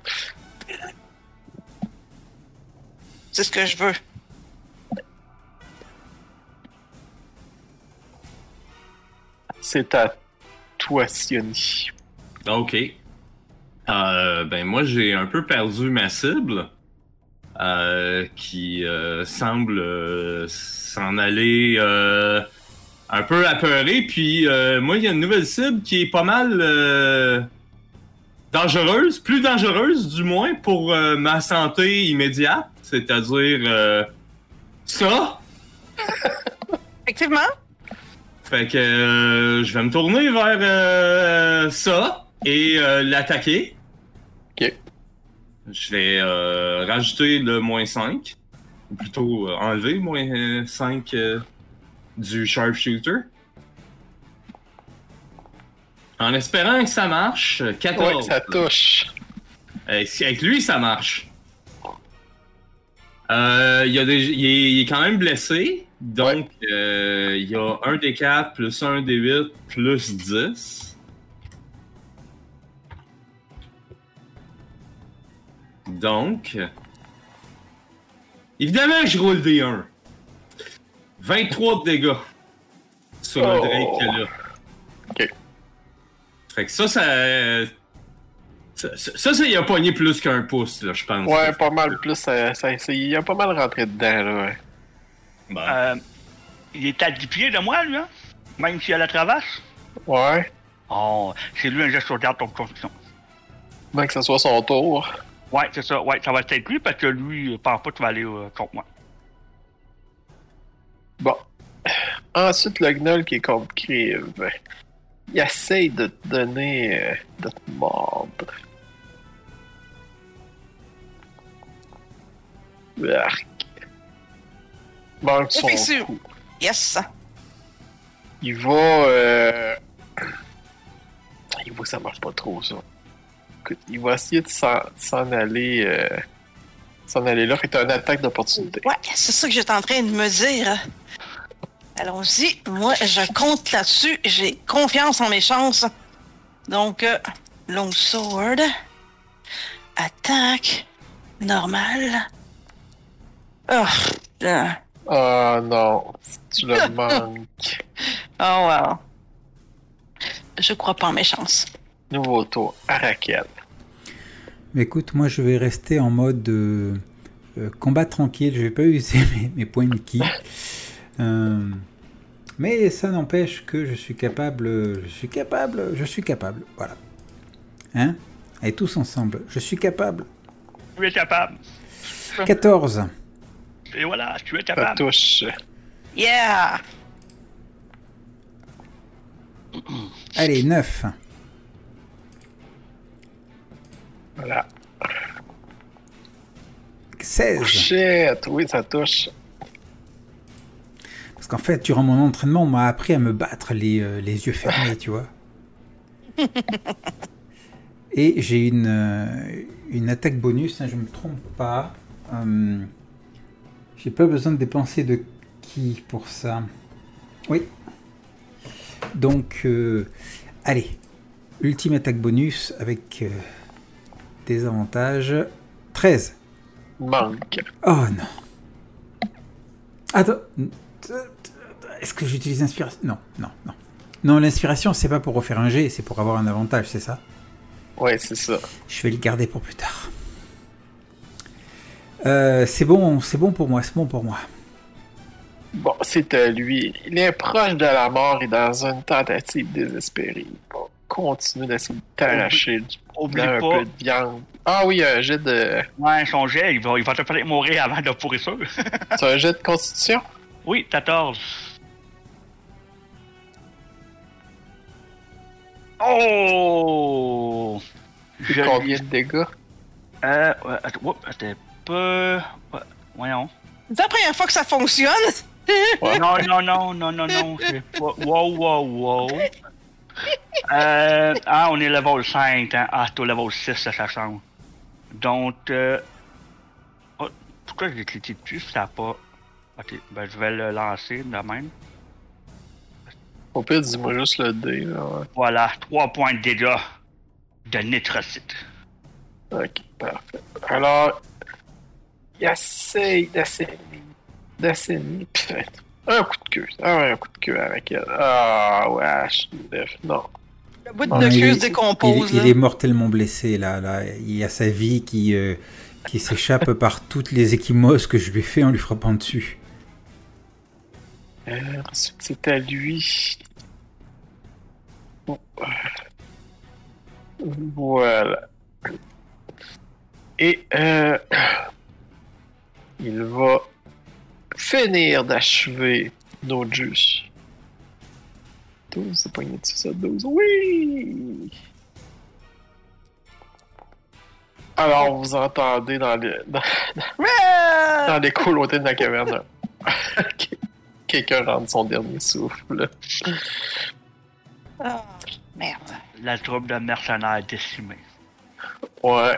D: C'est ce que je veux.
A: C'est à toi, Sioni.
E: Ok. Euh, ben moi j'ai un peu perdu ma cible euh, qui euh, semble euh, s'en aller euh, un peu apeuré. Puis euh, moi il y a une nouvelle cible qui est pas mal euh, dangereuse, plus dangereuse du moins pour euh, ma santé immédiate, c'est-à-dire euh, ça.
D: Effectivement.
E: Fait que euh, je vais me tourner vers euh, ça et euh, l'attaquer. Je vais euh, rajouter le moins 5. Ou plutôt euh, enlever moins 5 euh, du sharpshooter. En espérant que ça marche. euh, 14.
A: Ouais, ça touche.
E: Euh, avec lui, ça marche. Euh, il, y a des, il, est, il est quand même blessé. Donc, euh, il y a un des 4 plus un des 8 plus 10. Donc, évidemment que je roule des 1. 23 de dégâts sur le
A: Oh.
E: Drake qu'il a là.
A: Ok.
E: Fait que ça, ça. Ça, ça, ça, ça, il a pogné plus qu'un pouce, là, je pense.
A: Ouais, pas mal plus. Ça, ça, ça- il a pas mal rentré dedans, là. ouais.
E: Bon.
C: Euh, il est à 10 pieds de moi, lui, hein? Même s'il a la traverse?
A: Ouais.
C: Oh, c'est lui un geste de sauvegarde contre construction.
A: Bien que ce soit son tour.
C: Ouais, c'est ça. Ouais, ça va être lui parce que lui, il pense pas que tu vas aller euh, contre moi.
A: Bon. Ensuite, le gnoll qui est contre Crive. Il essaye de te donner. euh, de te mordre. Arc. Manque son coup.
D: Yes!
A: Il va. Euh... Il voit que ça marche pas trop, ça. Écoute, il va essayer de s'en aller. euh, S'en aller là. Fait une attaque d'opportunité.
D: Ouais, c'est ça que j'étais en train de me dire. Allons-y. Moi, je compte là-dessus. J'ai confiance en mes chances. Donc, euh, long sword. Attaque. Normale. Oh, putain.
A: Ah non, tu le manques.
D: Oh, wow. Je crois pas en mes chances.
A: Nouveau tour.
B: Mais écoute, moi je vais rester en mode euh, euh, combat tranquille. Je vais pas user mes, mes points de ki. Euh, mais ça n'empêche que je suis capable. Je suis capable. Je suis capable. Voilà. Hein? Allez, tous ensemble. Je suis capable.
C: Tu es capable.
B: 14.
C: Et voilà, tu es
A: Ça
C: capable.
A: touche.
D: Yeah!
B: Allez, 9.
A: Voilà.
B: 16.
A: Shit, oui, ça touche.
B: Parce qu'en fait, durant mon entraînement, on m'a appris à me battre les, euh, les yeux fermés, tu vois. Et j'ai une, euh, une attaque bonus, hein, je me trompe pas. Euh, j'ai pas besoin de dépenser de ki pour ça. Oui. Donc, allez. Ultime attaque bonus avec des avantages. 13.
A: Manque.
B: Oh non. Attends. Est-ce que j'utilise l'inspiration? Non, non, non. Non, l'inspiration, c'est pas pour refaire un jet, c'est pour avoir un avantage, c'est ça?
A: Ouais, c'est ça.
B: Je vais le garder pour plus tard. Euh, c'est bon, c'est bon pour moi, c'est bon pour moi.
A: Bon, c'est à lui. Il est proche de la mort et dans une tentative désespérée. Il va continuer d'essayer de t'arracher du
C: Oublie
A: un
C: pas.
A: peu de viande. Ah oui, un jet de.
C: Ouais, son jet, il va, il va te faire mourir avant de pourrissure.
A: C'est un jet de constitution?
C: oui, 14. Oh!
A: C'est
C: Je-
A: combien de dégâts?
C: Euh, ouais, attends, oups, attends, peu. Ouais, voyons.
D: C'est la première fois que ça fonctionne.
A: Ouais.
C: Non, non, non, non, non, non. j'ai pas- Wow, wow, wow. Euh, ah, on est level 5, hein. Ah, au level 6, ça, ça change. Donc, euh... oh, pourquoi j'ai cliqué dessus si ça n'a pas... Ok, ben je vais le lancer de même.
A: Au pire, dis-moi juste le dé. Là. ouais.
C: Voilà, 3 points de dégâts de nitrocyte.
A: Ok, parfait. Alors, il essaye d'assainir. D'assainir. Putain. Un coup de queue. Ah ouais, un coup de queue avec elle. Ah, wesh. Non.
D: Le bout
B: Ah,
D: de
B: il
D: queue
B: est-
D: se décompose.
B: Il, est mortellement blessé là, là. Il y a sa vie qui, euh, qui s'échappe par toutes les échymoses que je lui ai fait en lui frappant dessus.
A: Euh, ensuite, c'est à lui. Bon. Voilà. Et euh, il va finir d'achever Nojus. 12, c'est poigné dessus ça, 12. Oui! Alors, vous entendez dans les, dans,
D: Ah!
A: dans les couloirs de la caverne. Quelqu'un rentre son dernier souffle.
D: Ah, merde.
C: La troupe de mercenaires décimée.
A: Ouais.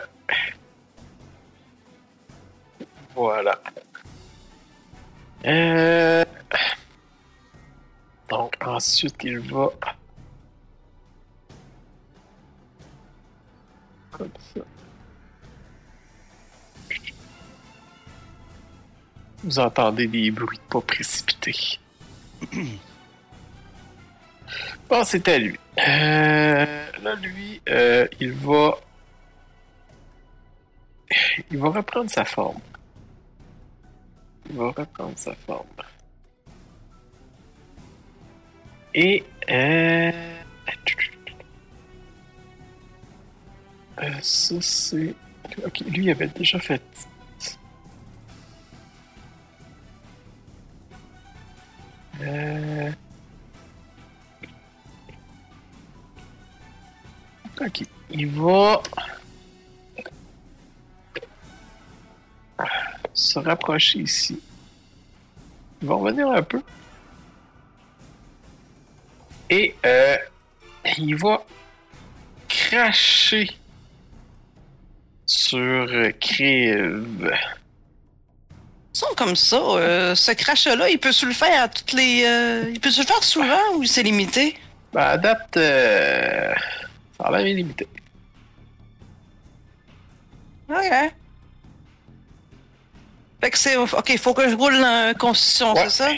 A: Voilà. Euh... Donc, ensuite, il va... Comme ça. Vous entendez des bruits de pas précipités. Bon, c'est à lui. Euh, là, lui, euh, il va... Il va reprendre sa forme. Va reprendre sa forme. Et... Euh... euh, ça, c'est. Ok, lui, il avait déjà fait. Euh... Ok, il va se rapprocher ici. Il va revenir un peu. Et euh, il va cracher sur Crève.
D: Ils sont comme ça. euh, ce crachat-là, il peut se le faire à toutes les. euh, il peut se le faire souvent ou c'est limité?
A: Ben, à date, euh, ça a l'air illimité.
D: Ok. Fait que c'est. Ok, il faut que je roule en constitution,
A: Ouais.
D: c'est ça?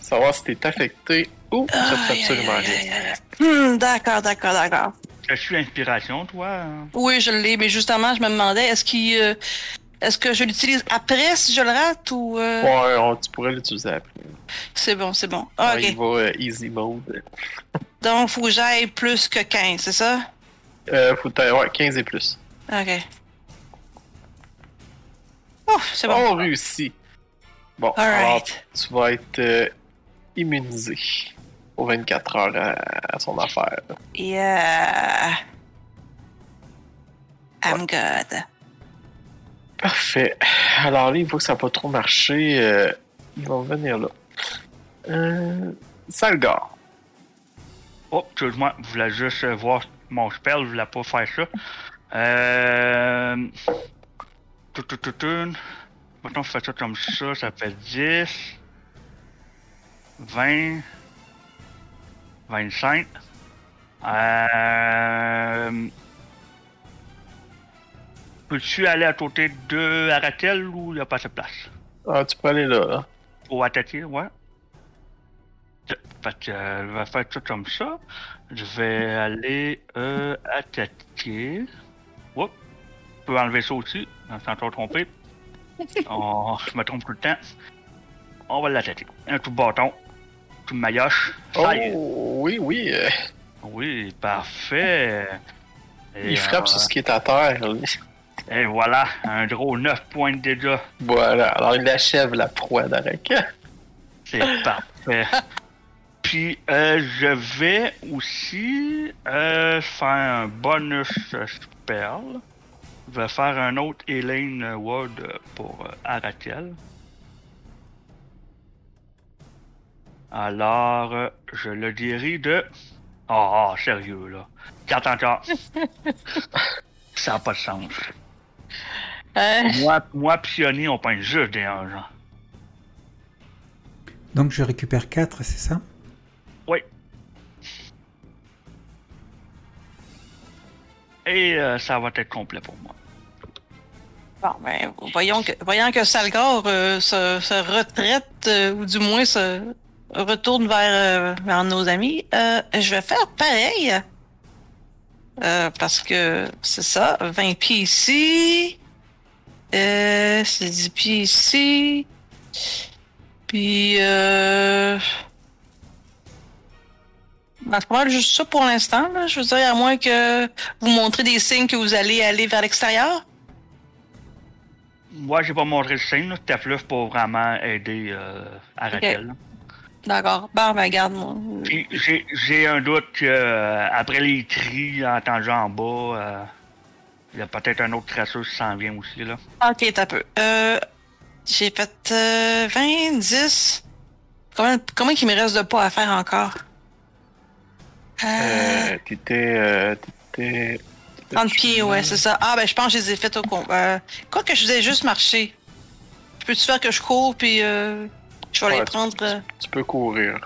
A: Savoir si t'es affecté ou ça te fait
D: Aïe,
A: absolument rien.
D: Hmm, d'accord, d'accord, d'accord.
C: Je suis inspiration, toi. hein?
D: Oui, je l'ai, mais justement, je me demandais, est-ce qu'il. euh, est-ce que je l'utilise après si je le rate ou. euh,
A: Ouais, on- tu pourrais l'utiliser après.
D: C'est bon, c'est bon. Ah,
A: Ouais,
D: ok.
A: Il va euh, easy mode.
D: Donc, faut que j'aille plus que 15, c'est ça?
A: Euh, faut ouais, 15 et plus.
D: Ok. Ouf, c'est bon.
A: On réussit. Bon, alors, tu vas être euh, immunisé aux 24 heures à, à son affaire.
D: Yeah. I'm good.
A: Parfait. Alors là, il voit que ça n'a pas trop marché. euh, ils vont venir là. Euh, Salgar.
C: Oh, excuse-moi, je voulais juste euh, voir mon spell, je voulais pas faire ça. Euh. Tout, tout, tout, tout. Maintenant, on fait ça comme ça, ça fait 10, 20, 25. Euh. Peux-tu aller à côté de Aratel ou il n'y a pas assez de place?
A: Ah, tu peux aller là. là.
C: Pour attaquer, ouais. Fait que euh, je vais faire ça comme ça. Je vais aller euh, attaquer. Peux enlever ça aussi. Je me suis encore trompé. Oh, je me trompe tout le temps. On va l'attaquer. Un coup de bâton. Coup de maillotche.
A: Oh, oui, oui. euh,
C: Oui, parfait. Et,
A: il frappe
C: euh,
A: sur ce qui est à terre. lui.
C: Et voilà, un gros 9 points de dégâts.
A: Voilà. Alors, il achève la proie d'Araka.
C: C'est parfait. Puis, euh, je vais aussi euh, faire un bonus euh, spell. Je vais faire un autre Elaine Ward pour euh, Arakel. Alors, euh, je le guéris de... Ah, ah, sérieux, là. 4 encore. Ça n'a pas de sens.
D: Euh,
C: Moi, moi pionnier, on peint juste des anges.
B: Donc je récupère 4, c'est ça?
C: Et euh, ça va être complet pour moi.
D: bon, ben, voyons que, voyant que Salgar euh, se, retraite, euh, ou du moins se retourne vers, vers nos amis, je vais faire pareil. Parce que c'est ça, 20 pieds ici. C'est 10 pieds ici. Puis. Ben, c'est pas mal juste ça pour l'instant. là. Je veux dire, à moins que vous montrez des signes que vous allez aller vers l'extérieur.
C: Moi, j'ai pas montré le signe, là. Plus pour vraiment aider euh, à Raquel.
D: D'accord. Bon, ben, regarde, moi.
C: Puis j'ai, j'ai un doute que euh, après les cris entendus en bas, euh, il y a peut-être un autre crasseuse qui s'en vient aussi là.
D: Ok, t'as peu. Euh, j'ai fait euh, 20, 10. Combien, combien qu'il me reste de pas à faire encore? Euh,
A: Euh, t'étais. T'étais.
D: 30 pieds, ouais, c'est ça. Ah, ben, je pense que je les ai fait au con. Euh, quoi que je faisais juste marcher. Peux-tu faire que je cours, puis euh, je vais
A: Ouais,
D: les
A: tu-
D: prendre. euh,
A: Tu peux courir.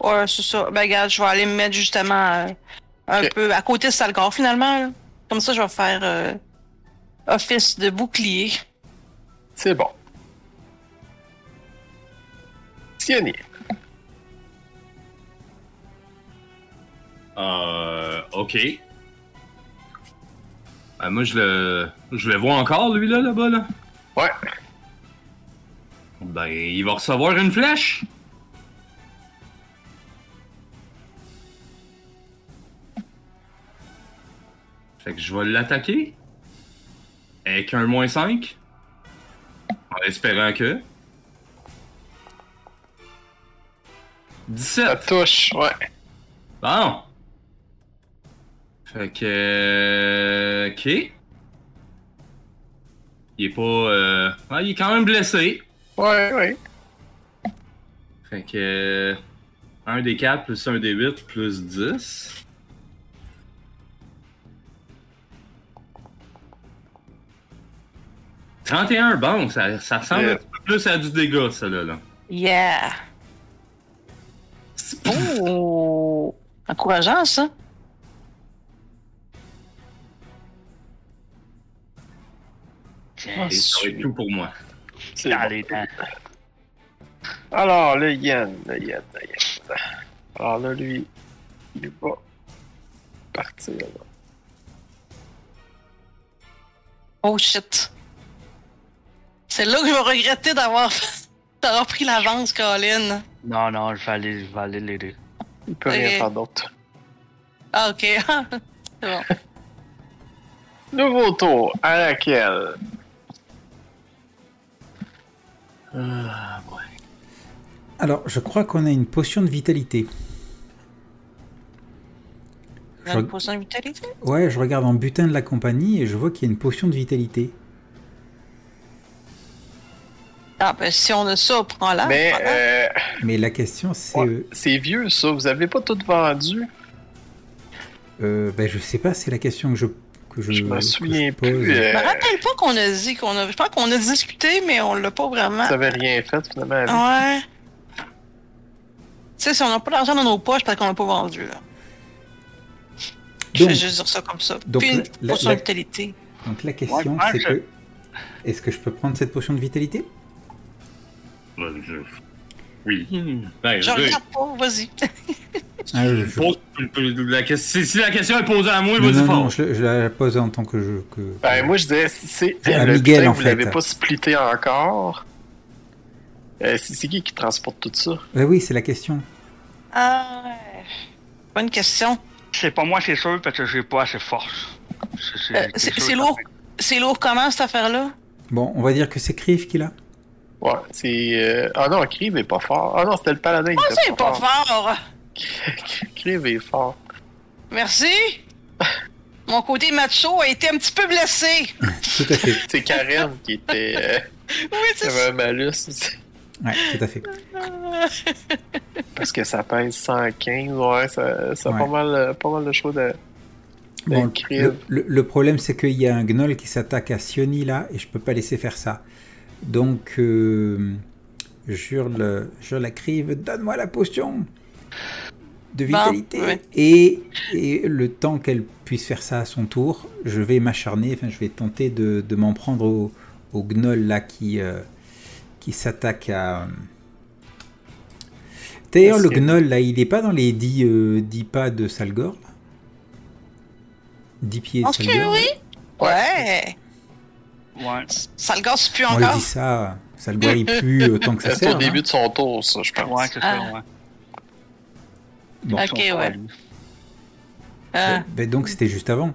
D: Ouais, c'est ça. Ben, regarde, je vais aller me mettre justement euh, un peu à côté de Salgar, finalement. là. Comme ça, je vais faire euh, office de bouclier.
A: C'est bon. Sionnier.
E: Euh, ok. Ben, moi, je le, je le vois encore, lui, là, là-bas, là.
A: Ouais.
E: Ben, il va recevoir une flèche. Fait que je vais l'attaquer. Avec un moins 5. En espérant que. 17.
A: Ça touche, ouais.
E: Bon. Fait que. euh, Ok. Il est pas. Euh... ah, il est quand même blessé.
A: Ouais, ouais.
E: Fait que. 1 des 4 plus 1 des 8 plus 10. « 31, bon, ça, ça ressemble
A: Yeah.
E: un petit peu plus à du dégât, ça là. là.
D: Yeah! Oh! Encourageant, ça.
C: Tiens,
E: va être tout pour moi.
A: C'est
C: dans
A: bon.
C: les dents.
A: Alors, le yen, le yen, le yen. Alors là, lui, il va partir. Là.
D: Oh shit. C'est là que je vais regretter d'avoir d'avoir pris l'avance, Colin.
C: Non, non, je vais aller, je vais aller l'aider.
A: Il peut rien faire d'autre.
D: Ah, ok. C'est bon.
A: Nouveau tour, à laquelle
E: Ah, ouais.
B: Alors, je crois qu'on a une potion de vitalité.
D: On a
B: Je-
D: une potion de vitalité?
B: Ouais, je regarde en butin de la compagnie et je vois qu'il y a une potion de vitalité.
D: Ah, ben si on a ça, prends-la.
A: Mais euh,
B: Mais la question, c'est.
A: ouais,
B: euh,
A: c'est vieux ça, vous avez pas tout vendu?
B: euh, ben, je sais pas, c'est la question que je. Que je,
A: Je me souviens
B: je
A: plus.
D: Je
A: euh,
D: me rappelle pas qu'on a dit qu'on a. Je pense qu'on a discuté, mais on l'a pas vraiment.
A: vous avez rien fait finalement. avec.
D: Ouais. Tu sais, si on n'a pas d'argent dans nos poches, parce qu'on l'a pas vendu, là. Je vais juste dire ça comme ça.
B: donc
D: Puis une
B: la-
D: potion
B: la-
D: de vitalité.
B: donc la question,
C: Ouais,
B: c'est
C: je-
B: que. Est-ce que je peux prendre cette potion de vitalité?
E: Oui. Ben,
D: Je regarde pas, vas-y.
B: Ah, je-
E: je pose la question- si, si la question est posée à moi, vas-y
B: non,
E: fort.
B: non, je, je la pose en tant que je. Que,
A: Ben, moi je disais, c'est
B: À
A: le
B: Miguel, en
A: vous l'avez pas splitté encore. Euh, c'est c'est qui qui transporte tout ça?
B: Ben oui, c'est la question.
D: Ah. Bonne question.
C: C'est pas moi, c'est sûr, parce que j'ai pas assez de force. C'est-
D: Euh,
C: c'est
D: c'est c'est lourd. C'est lourd comment, cette affaire-là?
B: Bon, on va dire que c'est Criff qui l'a.
A: Ouais, c'est. euh, Ah non, Kriv est pas fort. Ah non, c'était le paladin qui
D: Ah,
A: était
D: c'est pas fort!
A: Kriv est fort.
D: Merci! Mon côté macho a été un petit peu blessé.
B: Tout à fait.
A: C'est Karen qui était. euh,
D: Oui, c'est
A: avait
D: ça.
A: un malus.
B: Ouais, tout à fait.
A: Parce que ça pèse 115, ouais, ça, ça a pas, mal, euh, pas mal de choix de.
B: Bon, le- le problème, c'est qu'il y a un gnoll qui s'attaque à Sioni là, et je peux pas laisser faire ça. Donc, euh, jure, jure la crive, donne-moi la potion de
D: Bon,
B: vitalité.
D: ouais.
B: et, et le temps qu'elle puisse faire ça à son tour, je vais m'acharner, enfin, je vais tenter de, de m'en prendre au, au gnoll là qui, euh, qui s'attaque à. D'ailleurs, le gnoll là, il est pas dans les 10, euh, 10 pas de Salgor là 10 pieds de Salgor
D: oui. Ouais.
C: Ouais.
D: Ça le gosse plus
B: Moi, je
D: encore?
B: dis ça, Salgor il pue autant que ça
A: C'est au
B: sert.
A: début
B: hein.
A: de son tour, ça, je pense.
C: Ouais, c'est
D: Ah.
C: ça, ouais.
B: Bon.
D: Ok, ouais. Ah.
B: Ben, donc c'était juste avant.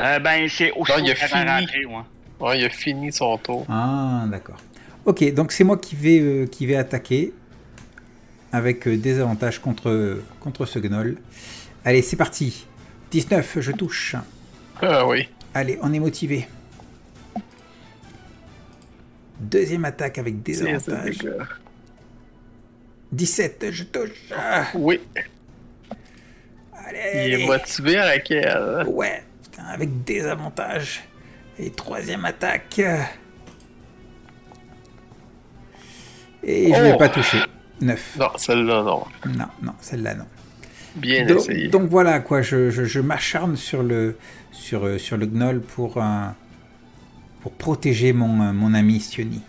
C: Euh, ben, c'est aussi
A: Non, il a fini.
C: ouais.
A: Ouais, il a fini son tour.
B: Ah, d'accord. Ok, donc c'est moi qui vais, euh, qui vais attaquer avec euh, des avantages contre, contre ce gnoll. Allez, c'est parti. 19, je touche.
A: Ah oui.
B: Allez, on est motivé. Deuxième attaque avec des avantages.
A: les gars.
B: 17, je touche. Ah,
A: Oui,
B: allez,
A: il est motivé à laquelle
B: Ouais, putain, avec des avantages. Et troisième attaque. Et je ne vais
A: Oh.
B: pas toucher. 9.
A: Non, celle-là, non.
B: Non, non, celle-là non.
A: Bien
B: Donc,
A: essayé.
B: donc voilà quoi, je, je- je m'acharne sur le, sur, euh, sur le gnoll pour, un- protéger mon, euh, mon ami Sioni.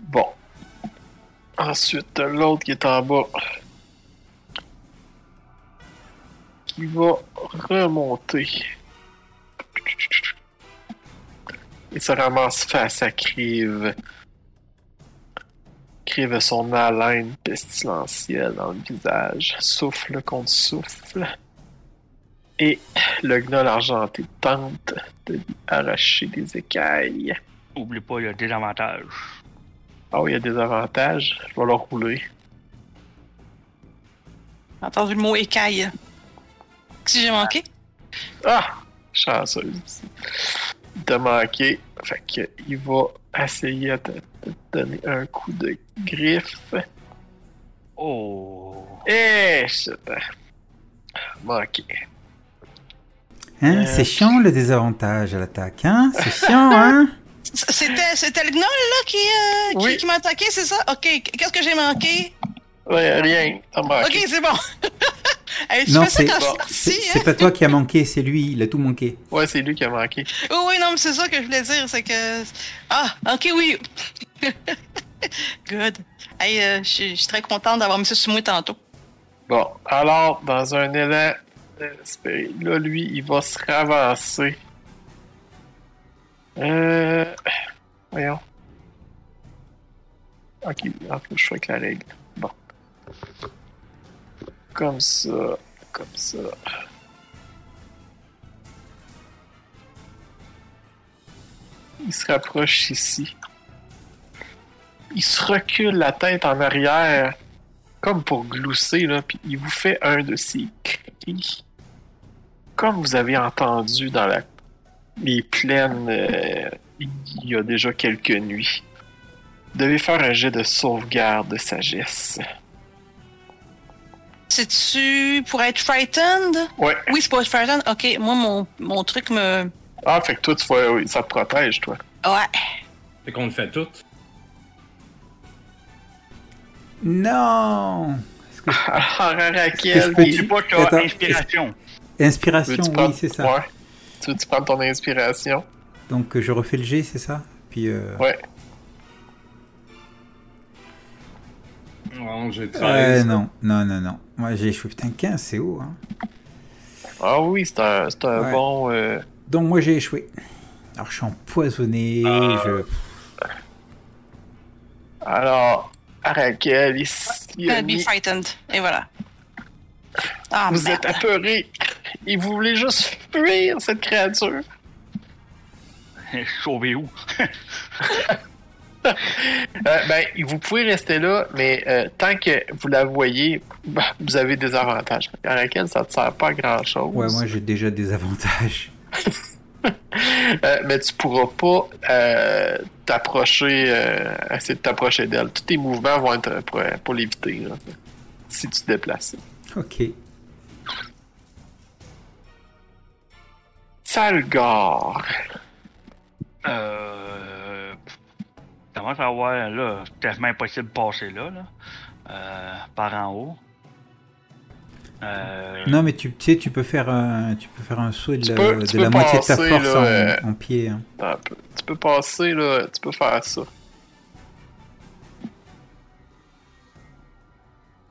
A: Bon. Ensuite, l'autre qui est en bas. Qui va remonter. Il se ramasse face à Crive. Crive son haleine pestilentielle dans le visage, souffle contre souffle. Et le gnoll argenté tente de lui arracher des écailles.
C: Oublie pas, il y a des avantages.
A: Oh, il y a des avantages. Je vais le rouler.
D: J'ai entendu le mot écaille. Si j'ai manqué?
A: Ah! Chanceuse. Il t'a manqué. Fait que il va essayer de te, de te donner un coup de griffe.
C: Oh.
A: Eh! shit. Manqué.
B: Hein,
A: Euh,
B: C'est chiant le désavantage à l'attaque, hein? C'est chiant, hein?
D: C'était, c'était le gnoll, là, qui, euh, qui,
A: Oui.
D: qui m'a attaqué, c'est ça? Ok, qu'est-ce que j'ai manqué?
A: Ouais, rien. T'as manqué.
D: Ok, c'est bon. Hey, tu
B: Non,
D: fais ça
B: c'est
D: quand je
A: bon.
D: suis parti,
B: c'est
D: hein?
B: c'est pas toi qui a manqué, c'est lui, il a tout manqué.
A: Ouais, c'est lui qui a manqué.
D: Oui, oui, non, mais c'est ça que je voulais dire, c'est que... Ah, ok, oui. Good. Hey, euh, je suis- très contente d'avoir mis ça sur moi tantôt.
A: Bon, alors, dans un élan là, lui, il va se ravancer. Euh. Voyons. Ok, je fais avec la règle. Bon. Comme ça, comme ça. Il se rapproche ici. Il se recule la tête en arrière comme pour glousser, là, puis il vous fait un de ses Comme vous avez entendu dans la... les plaines euh, il y a déjà quelques nuits. Vous devez faire un jet de sauvegarde de sagesse.
D: C'est-tu pour être frightened?
A: Ouais.
D: Oui, c'est pour être frightened. Ok, moi, mon, mon truc me...
A: Ah, fait que toi, tu vois, oui, ça te protège, toi.
D: Ouais.
E: Fait qu'on le fait tout.
B: Non que-
A: Ah, Raquel,
B: Est-ce que
A: il-
C: Oublie pas, tu as
B: Attends,
C: inspiration.
B: Inspiration, oui,
A: prendre-
B: c'est ça.
A: Ouais. Tu veux-tu prendre ton inspiration?
B: Donc euh, je refais le G, c'est ça? Puis euh,
A: Ouais.
E: Non, j'ai
B: euh,
E: 13.
B: non, non, non, non. Moi j'ai échoué. Putain, 15, c'est haut. Hein.
A: Ah oui, c'est un, c'est un
B: Ouais.
A: bon... euh,
B: Donc moi j'ai échoué. Alors je suis empoisonné,
A: Ah.
B: je...
A: Alors,
D: Gonna be frightened. Et voilà. Ah,
A: Vous
D: merde.
A: êtes apeuré et vous voulez juste fuir cette créature.
C: Sauver où?
A: Euh, ben, vous pouvez rester là, mais euh, tant que vous la voyez, ben, vous avez des avantages. À laquelle ça ne te sert pas à grand chose.
B: Ouais, moi j'ai déjà des avantages.
A: Euh, mais tu pourras pas euh, t'approcher, euh, essayer de t'approcher d'elle. Tous tes mouvements vont être pour, pour l'éviter. là, Si tu te déplaces.
B: Ok.
A: Salgar.
C: Euh. Comment ça va, là? Tellement impossible de passer là, là. Euh, par en haut. Euh.
B: Non mais tu, tu sais, tu peux faire un, tu peux faire un saut de
A: peux-
B: de la moitié de ta force
A: là,
B: en,
A: euh,
B: en pied. hein.
A: Tu peux passer, là. Tu peux faire ça.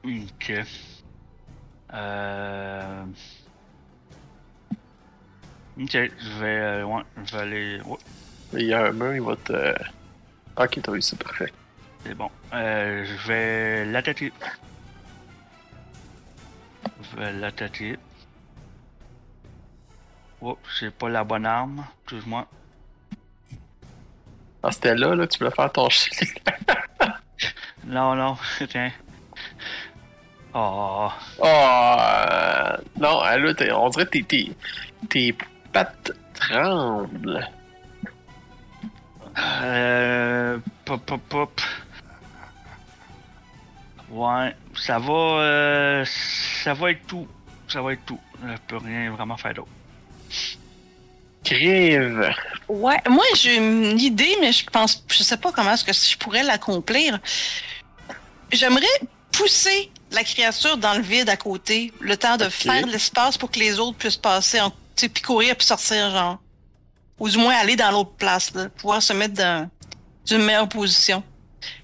C: Ok. Euh. Ok, je vais. euh, ouais, je vais aller. Ouais,
A: Il y a un mur, il va te. Ok, t'as réussi, parfait.
C: c'est bon. Euh, je vais l'attaquer. Je vais l'attaquer. Oh, j'ai pas la bonne arme. Excuse-moi.
A: Ah, c'était là, là, tu voulais faire ton chien.
C: Non, non, tiens. Oh.
A: Oh, euh, non, ah, là, t'es- on dirait que tes, tes, tes pattes tremblent.
C: Euh. Pop, pop, pop. Ouais, ça va. euh, ça va être tout. Ça va être tout. Je peux rien vraiment faire d'autre.
A: Crive.
D: Ouais, moi j'ai une idée, mais je pense, je sais pas comment est-ce que je pourrais l'accomplir. J'aimerais pousser la créature dans le vide à côté, le temps de faire de l'espace pour que les autres puissent passer, en, tu sais, puis courir puis sortir, genre. Ou du moins aller dans l'autre place, là, pouvoir se mettre dans une meilleure position.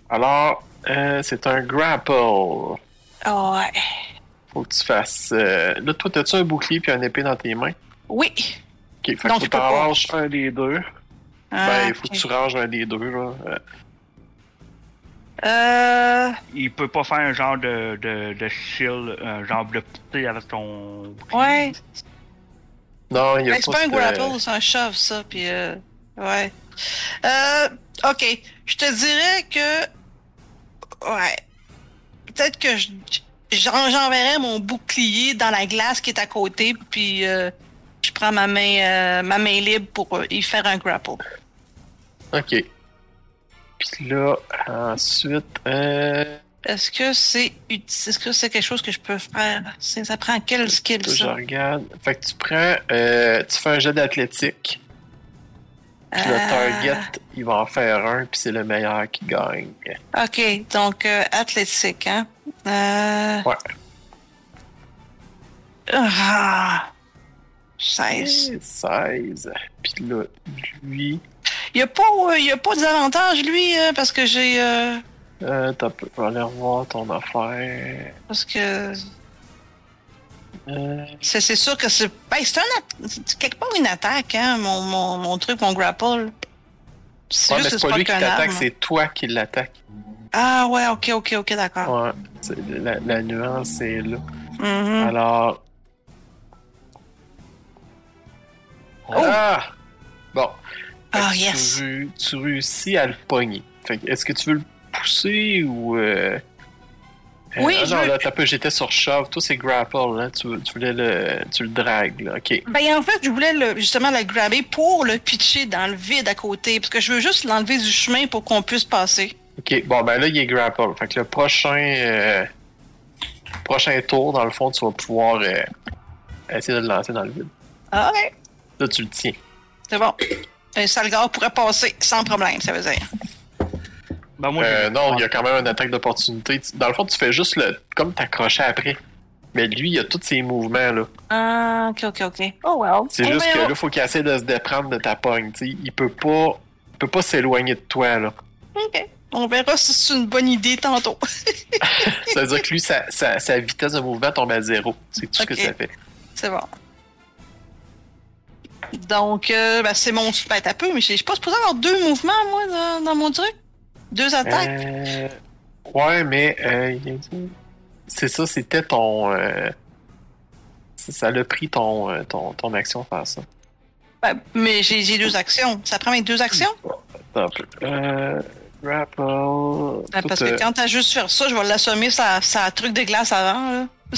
A: Alors, euh, c'est un grapple.
D: Ah ouais.
A: Faut que tu fasses. euh, Là, toi, t'as-tu un bouclier puis un épée dans tes mains?
D: Oui.
A: Ok, fait
D: Donc,
A: que
D: peux pas.
A: ranges un des deux.
D: Ah,
A: ben, il faut que tu ranges un des deux, là. Euh,
D: Euh.
C: Il peut pas faire un genre de, de, de shield, un genre de poussée avec ton.
D: Ouais.
A: Non, il y a
D: Ben, c'est
A: pas
D: pas un
A: de-
D: grapple, c'est un shove, ça. Puis, euh, ouais. Euh, ok. Je te dirais que. Ouais. Peut-être que je- j'en- j'enverrai mon bouclier dans la glace qui est à côté, puis euh, je prends ma main, euh, ma main libre pour euh, y faire un grapple.
A: Ok. Puis là, ensuite, euh,
D: Est-ce que c'est est-ce que c'est quelque chose que je peux faire? Ça prend quel skill,
A: je
D: ça?
A: regarde? Fait que tu prends, euh, tu fais un jet d'athlétique. Puis le
D: Euh,
A: target, il va en faire un, puis c'est le meilleur qui gagne.
D: Ok, donc euh, athlétique, hein? Euh...
A: Ouais.
D: Ah! 16.
A: 16. Puis là, lui,
D: Il n'y a pas, euh, y a pas d'avantage, lui, euh, parce que j'ai. euh,
A: euh, t'as je vais aller revoir ton affaire.
D: parce que.
A: Euh,
D: C'est c'est sûr que c'est. Ben, c'est un. at- c'est quelque part une attaque, hein, mon, mon, mon truc, mon grapple. C'est
A: ouais, mais c'est pas lui qui t'attaque,
D: arme.
A: c'est toi qui l'attaque.
D: Ah, ouais, ok, ok, ok, d'accord.
A: Ouais, c'est- la, la nuance est là.
D: Mhm.
A: Alors.
D: Oh!
A: Ah! Bon.
D: Ah,
A: tu
D: yes.
A: Tu, réussis à le pogner. Fait que est-ce que tu veux le pousser ou. Euh...
D: Oui,
A: ah
D: je
A: non, là, t'as pas, j'étais sur shove. Toi, c'est grapple, hein. Tu, tu voulais le. Tu le dragues, là. Ok.
D: Ben, en fait, je voulais le, justement le grabber pour le pitcher dans le vide à côté, parce que je veux juste l'enlever du chemin pour qu'on puisse passer.
A: Ok, bon, ben là, il est grapple. Fait que le prochain. euh, Prochain tour, dans le fond, tu vas pouvoir euh, essayer de le lancer dans le vide.
D: Ah, ok.
A: Là, tu le tiens.
D: C'est bon. Un sale gars pourrait passer sans problème, ça veut dire.
C: Ben, moi,
A: Euh, non, il y a quand même une attaque d'opportunité. Tu- Dans le fond, tu fais juste le. comme t'accrocher après. Mais lui, il a tous ses mouvements, là.
D: Ah, ok, ok, ok. Oh, well.
A: C'est
D: Eh
A: juste
D: ben,
A: que
D: oh,
A: là, faut qu'il essaie de se déprendre de ta pogne. tu sais. Il peut pas. Il peut pas s'éloigner de toi, là.
D: Ok. On verra si c'est une bonne idée tantôt.
A: Ça veut dire que lui, sa, sa- sa vitesse de mouvement tombe à zéro. C'est tout ce que ça fait.
D: c'est bon. Donc, euh, ben, c'est mon. Ben, t'as peu, mais je je suis pas supposé avoir deux mouvements, moi, dans, dans mon truc? Deux attaques?
A: Euh, ouais, mais. euh, c'est ça, c'était ton. euh, ça l'a pris ton, euh, ton, ton action faire ça.
D: Ben, mais j'ai deux actions. Ça prend mes deux actions?
A: Attends un peu. Grapple.
D: Ben, parce que quand t'as juste fait ça, je vais l'assommer ça, ça truc de glace avant, là.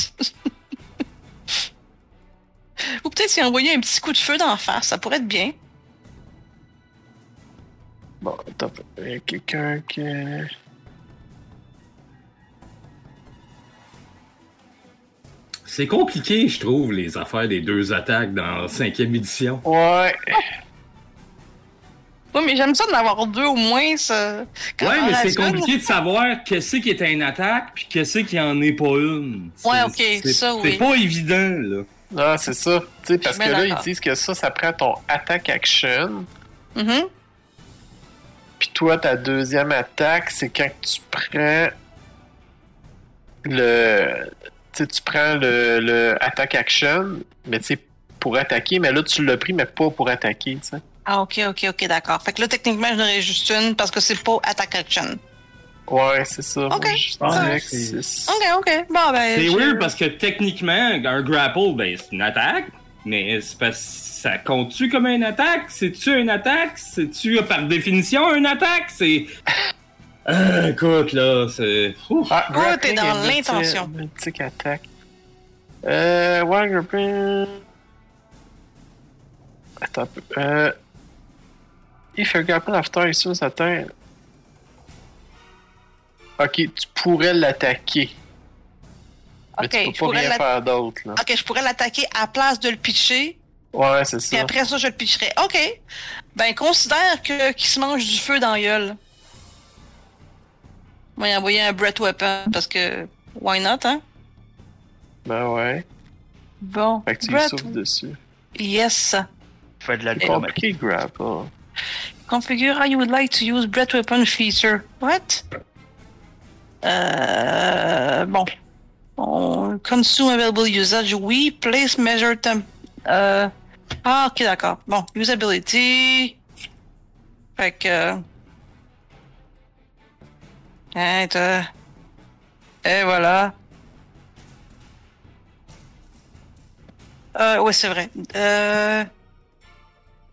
D: Ou peut-être s'y envoyer un petit coup de feu d'en face, ça pourrait être bien.
A: Bon, attends. Il y a quelqu'un qui.
E: C'est compliqué, je trouve, les affaires des deux attaques dans cinquième édition.
A: Ouais.
D: Oui, mais j'aime ça d'en avoir deux au moins, ça. Quand
E: Ouais, mais c'est compliqué de savoir qu'est-ce qui est une attaque puis qu'est-ce qui en est pas une.
D: Ouais, ok, ça, oui.
E: C'est pas évident, là.
A: Non, c'est ça. Tu sais, parce que là, ils disent que ça, ça prend ton attaque action.
D: Mhm.
A: Puis toi, ta deuxième attaque, c'est quand tu prends le. Tu sais, tu prends le, le attaque action, mais tu sais, pour attaquer, mais là, tu l'as pris, mais pas pour attaquer, tu sais.
D: Ah, ok, ok, ok, d'accord. Fait que là, techniquement, j'en aurais juste une parce que c'est pas attack action.
A: Ouais, c'est ça.
D: Ok.
A: Moi, je
E: Ah,
A: que
D: Ok, ok. Bon, ben.
E: C'est
D: je-
E: weird parce que techniquement, un grapple, ben, c'est une attaque, mais c'est parce ça compte-tu comme une attaque? C'est-tu une attaque? C'est-tu par définition une attaque? C'est. Ah, écoute, là, c'est.
A: Ah,
D: Oh,
A: grappling
D: t'es dans l'intention.
A: Multique attaque. Euh, ouais, grappling. Attends un peu. Euh. If a grapple after is atteint. Ok, tu pourrais l'attaquer. Mais
D: Ok,
A: tu
D: je
A: peux pas rien faire d'autre.
D: Ok, je pourrais l'attaquer à place de le pitcher,
A: Ouais, c'est ça.
D: après ça, je le pitcherai. Ok. Ben, considère que qu'il se mange du feu dans la gueule. On va y envoyer un Breath Weapon parce que. Why not, hein?
A: Ben ouais.
D: Bon.
A: Fait que tu y
D: Breath-
A: souffles dessus.
D: Yes.
C: Fais de la
A: C'est
C: diplomatie.
A: compliqué, grapple.
D: Configure how you would like to use Breath Weapon feature. What? Euh, bon. On, consume available usage, oui. Place measure temp. Euh, ah, ok, d'accord. Bon, usability. Fait que. Toi. Et voilà. Euh, ouais, c'est vrai. Euh...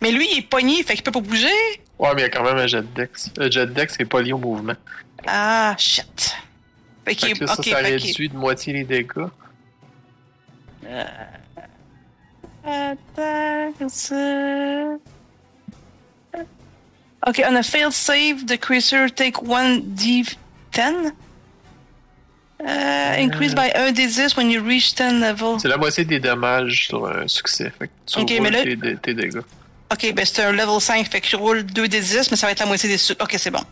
D: Mais lui, il est pogné, fait qu'il peut pas bouger.
A: Ouais, mais il y a quand même un jet dex. Le jet dex est pas lié au mouvement.
D: Ah, shit. Fait qu'il est...
A: ça,
D: ok,
A: ça
D: fait
A: réduit de moitié les dégâts.
D: Attaque, ça. Ok, on a failed save. The creature take 1d10. Uh, increase by 1d10 when you reach 10 level.
A: C'est la moitié des dommages sur un succès. Fait que tu
D: Ok,
A: roules
D: mais là-
A: tes, tes dégâts.
D: Ok, ben c'est un level 5, fait que je roule 2d10, mais ça va être la moitié des... su- Ok, c'est bon.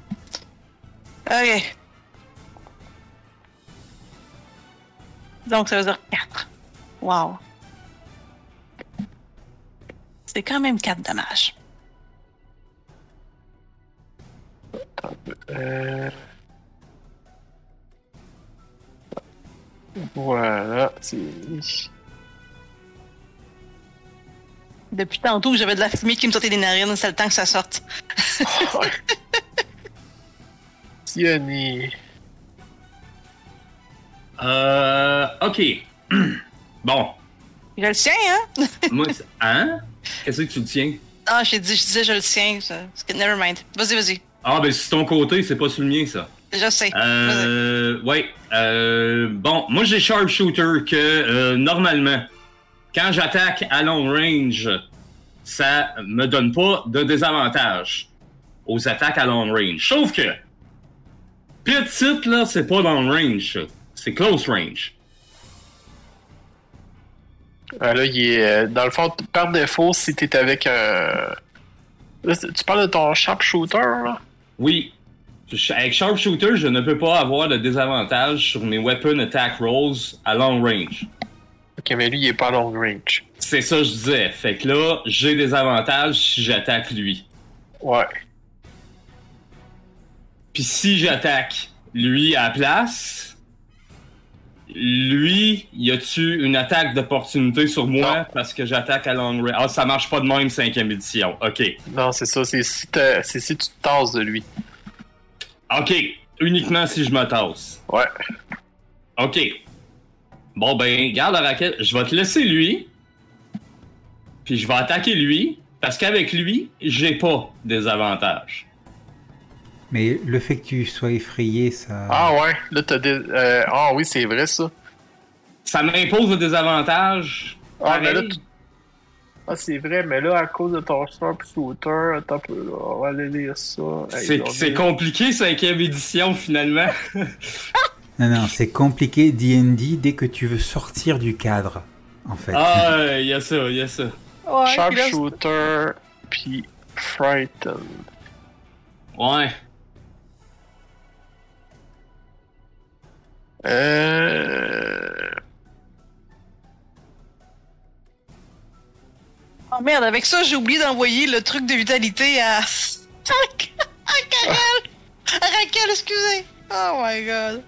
D: Ok. Donc, ça veut dire 4. Wow. C'est quand même 4 dommages.
A: Euh... Voilà, c'est.
D: Depuis tantôt j'avais de la fumée qui me sortait des narines, c'est le temps que ça sorte.
A: Tiani.
E: Euh. Ok. bon.
D: Je le tiens, hein?
E: Moi, hein? Qu'est-ce que tu le tiens?
D: Ah, j'ai dit, je disais je le tiens. ça. Never mind. Vas-y, vas-y.
E: Ah, ben, c'est ton côté, c'est pas sur le mien, ça.
D: Je sais.
E: Euh. Ouais. Euh. Bon, moi, j'ai Sharpshooter que, euh, normalement, quand j'attaque à long range, ça me donne pas de désavantage aux attaques à long range. Sauf que, petite, là, c'est pas long range, ça. C'est close range.
A: Ah, là, il est. euh, Dans le fond, par défaut, si t'es avec un. Là, c'est- tu parles de ton sharpshooter, là?
E: Oui. Avec Sharpshooter, je ne peux pas avoir de désavantage sur mes weapon attack rolls à long range.
A: Ok, mais lui, il est pas long range.
E: C'est ça que je disais. Fait que là, j'ai des avantages si j'attaque lui.
A: Ouais.
E: Puis si j'attaque lui à la place, lui, y a-tu une attaque d'opportunité sur moi
A: Non.
E: parce que j'attaque à long range? Ah, ça marche pas de même, cinquième édition. OK.
A: Non, c'est ça. C'est si, c'est si tu te tasses de lui.
E: OK. Uniquement si je me tasse.
A: Ouais.
E: OK. Bon, ben, garde la raquette. Je vais te laisser lui. Puis je vais attaquer lui. Parce qu'avec lui, j'ai pas des avantages.
B: Mais le fait que tu sois effrayé, ça.
A: Ah ouais, là, t'as des. euh, Ah oui, c'est vrai, ça.
E: Ça m'impose des désavantages.
A: Ah, mais là, tu- Ah, c'est vrai, mais là, à cause de ton sharpshooter, attends un peu, là, on va aller lire ça. Hey,
E: C'est
A: est-
E: compliqué, cinquième édition, finalement.
B: Non, non, c'est compliqué D&D dès que tu veux sortir du cadre, en fait.
E: ah, il y a ça, il y a ça.
D: Ouais,
A: Sharpshooter, puis Frighten.
E: Ouais.
A: Euh...
D: Oh merde, avec ça, j'ai oublié d'envoyer le truc de vitalité à. à Karel! À Raquel, excusez! Oh my god!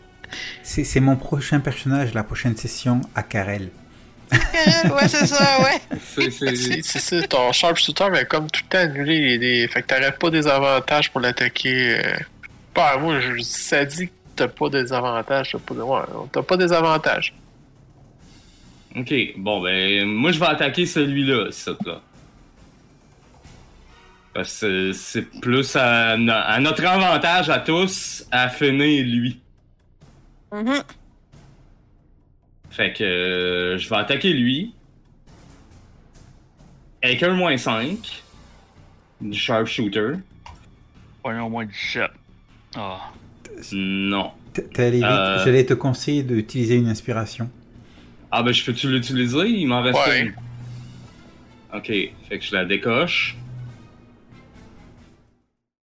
B: C'est c'est mon prochain personnage, la prochaine session, à Karel.
D: Karel, ouais, c'est ça, ouais.
E: C'est- c'est-
A: C'est c'est ça, ton sharpshooter, mais comme tout le temps annulé les dés. Fait que t'aurais pas des avantages pour l'attaquer. euh. Bah, moi, je, ça dit que t'as pas des avantages. T'as pas, de... ouais, t'as pas des avantages.
E: Ok, bon, ben, moi, je vais attaquer celui-là, ça, là. Parce que c'est plus à, no- à notre avantage à tous à finir lui.
D: Mhm.
E: Fait que euh, je vais attaquer lui. Avec un moins 5. Du sharpshooter.
C: Voyons au moins 17. Ah.
E: Non.
B: T- t'es allé vite.
E: Euh.
B: J'allais te conseiller d'utiliser une inspiration.
E: Ah ben je peux-tu l'utiliser? Il m'en reste
A: Ouais.
E: une. Ok, fait que je la décoche.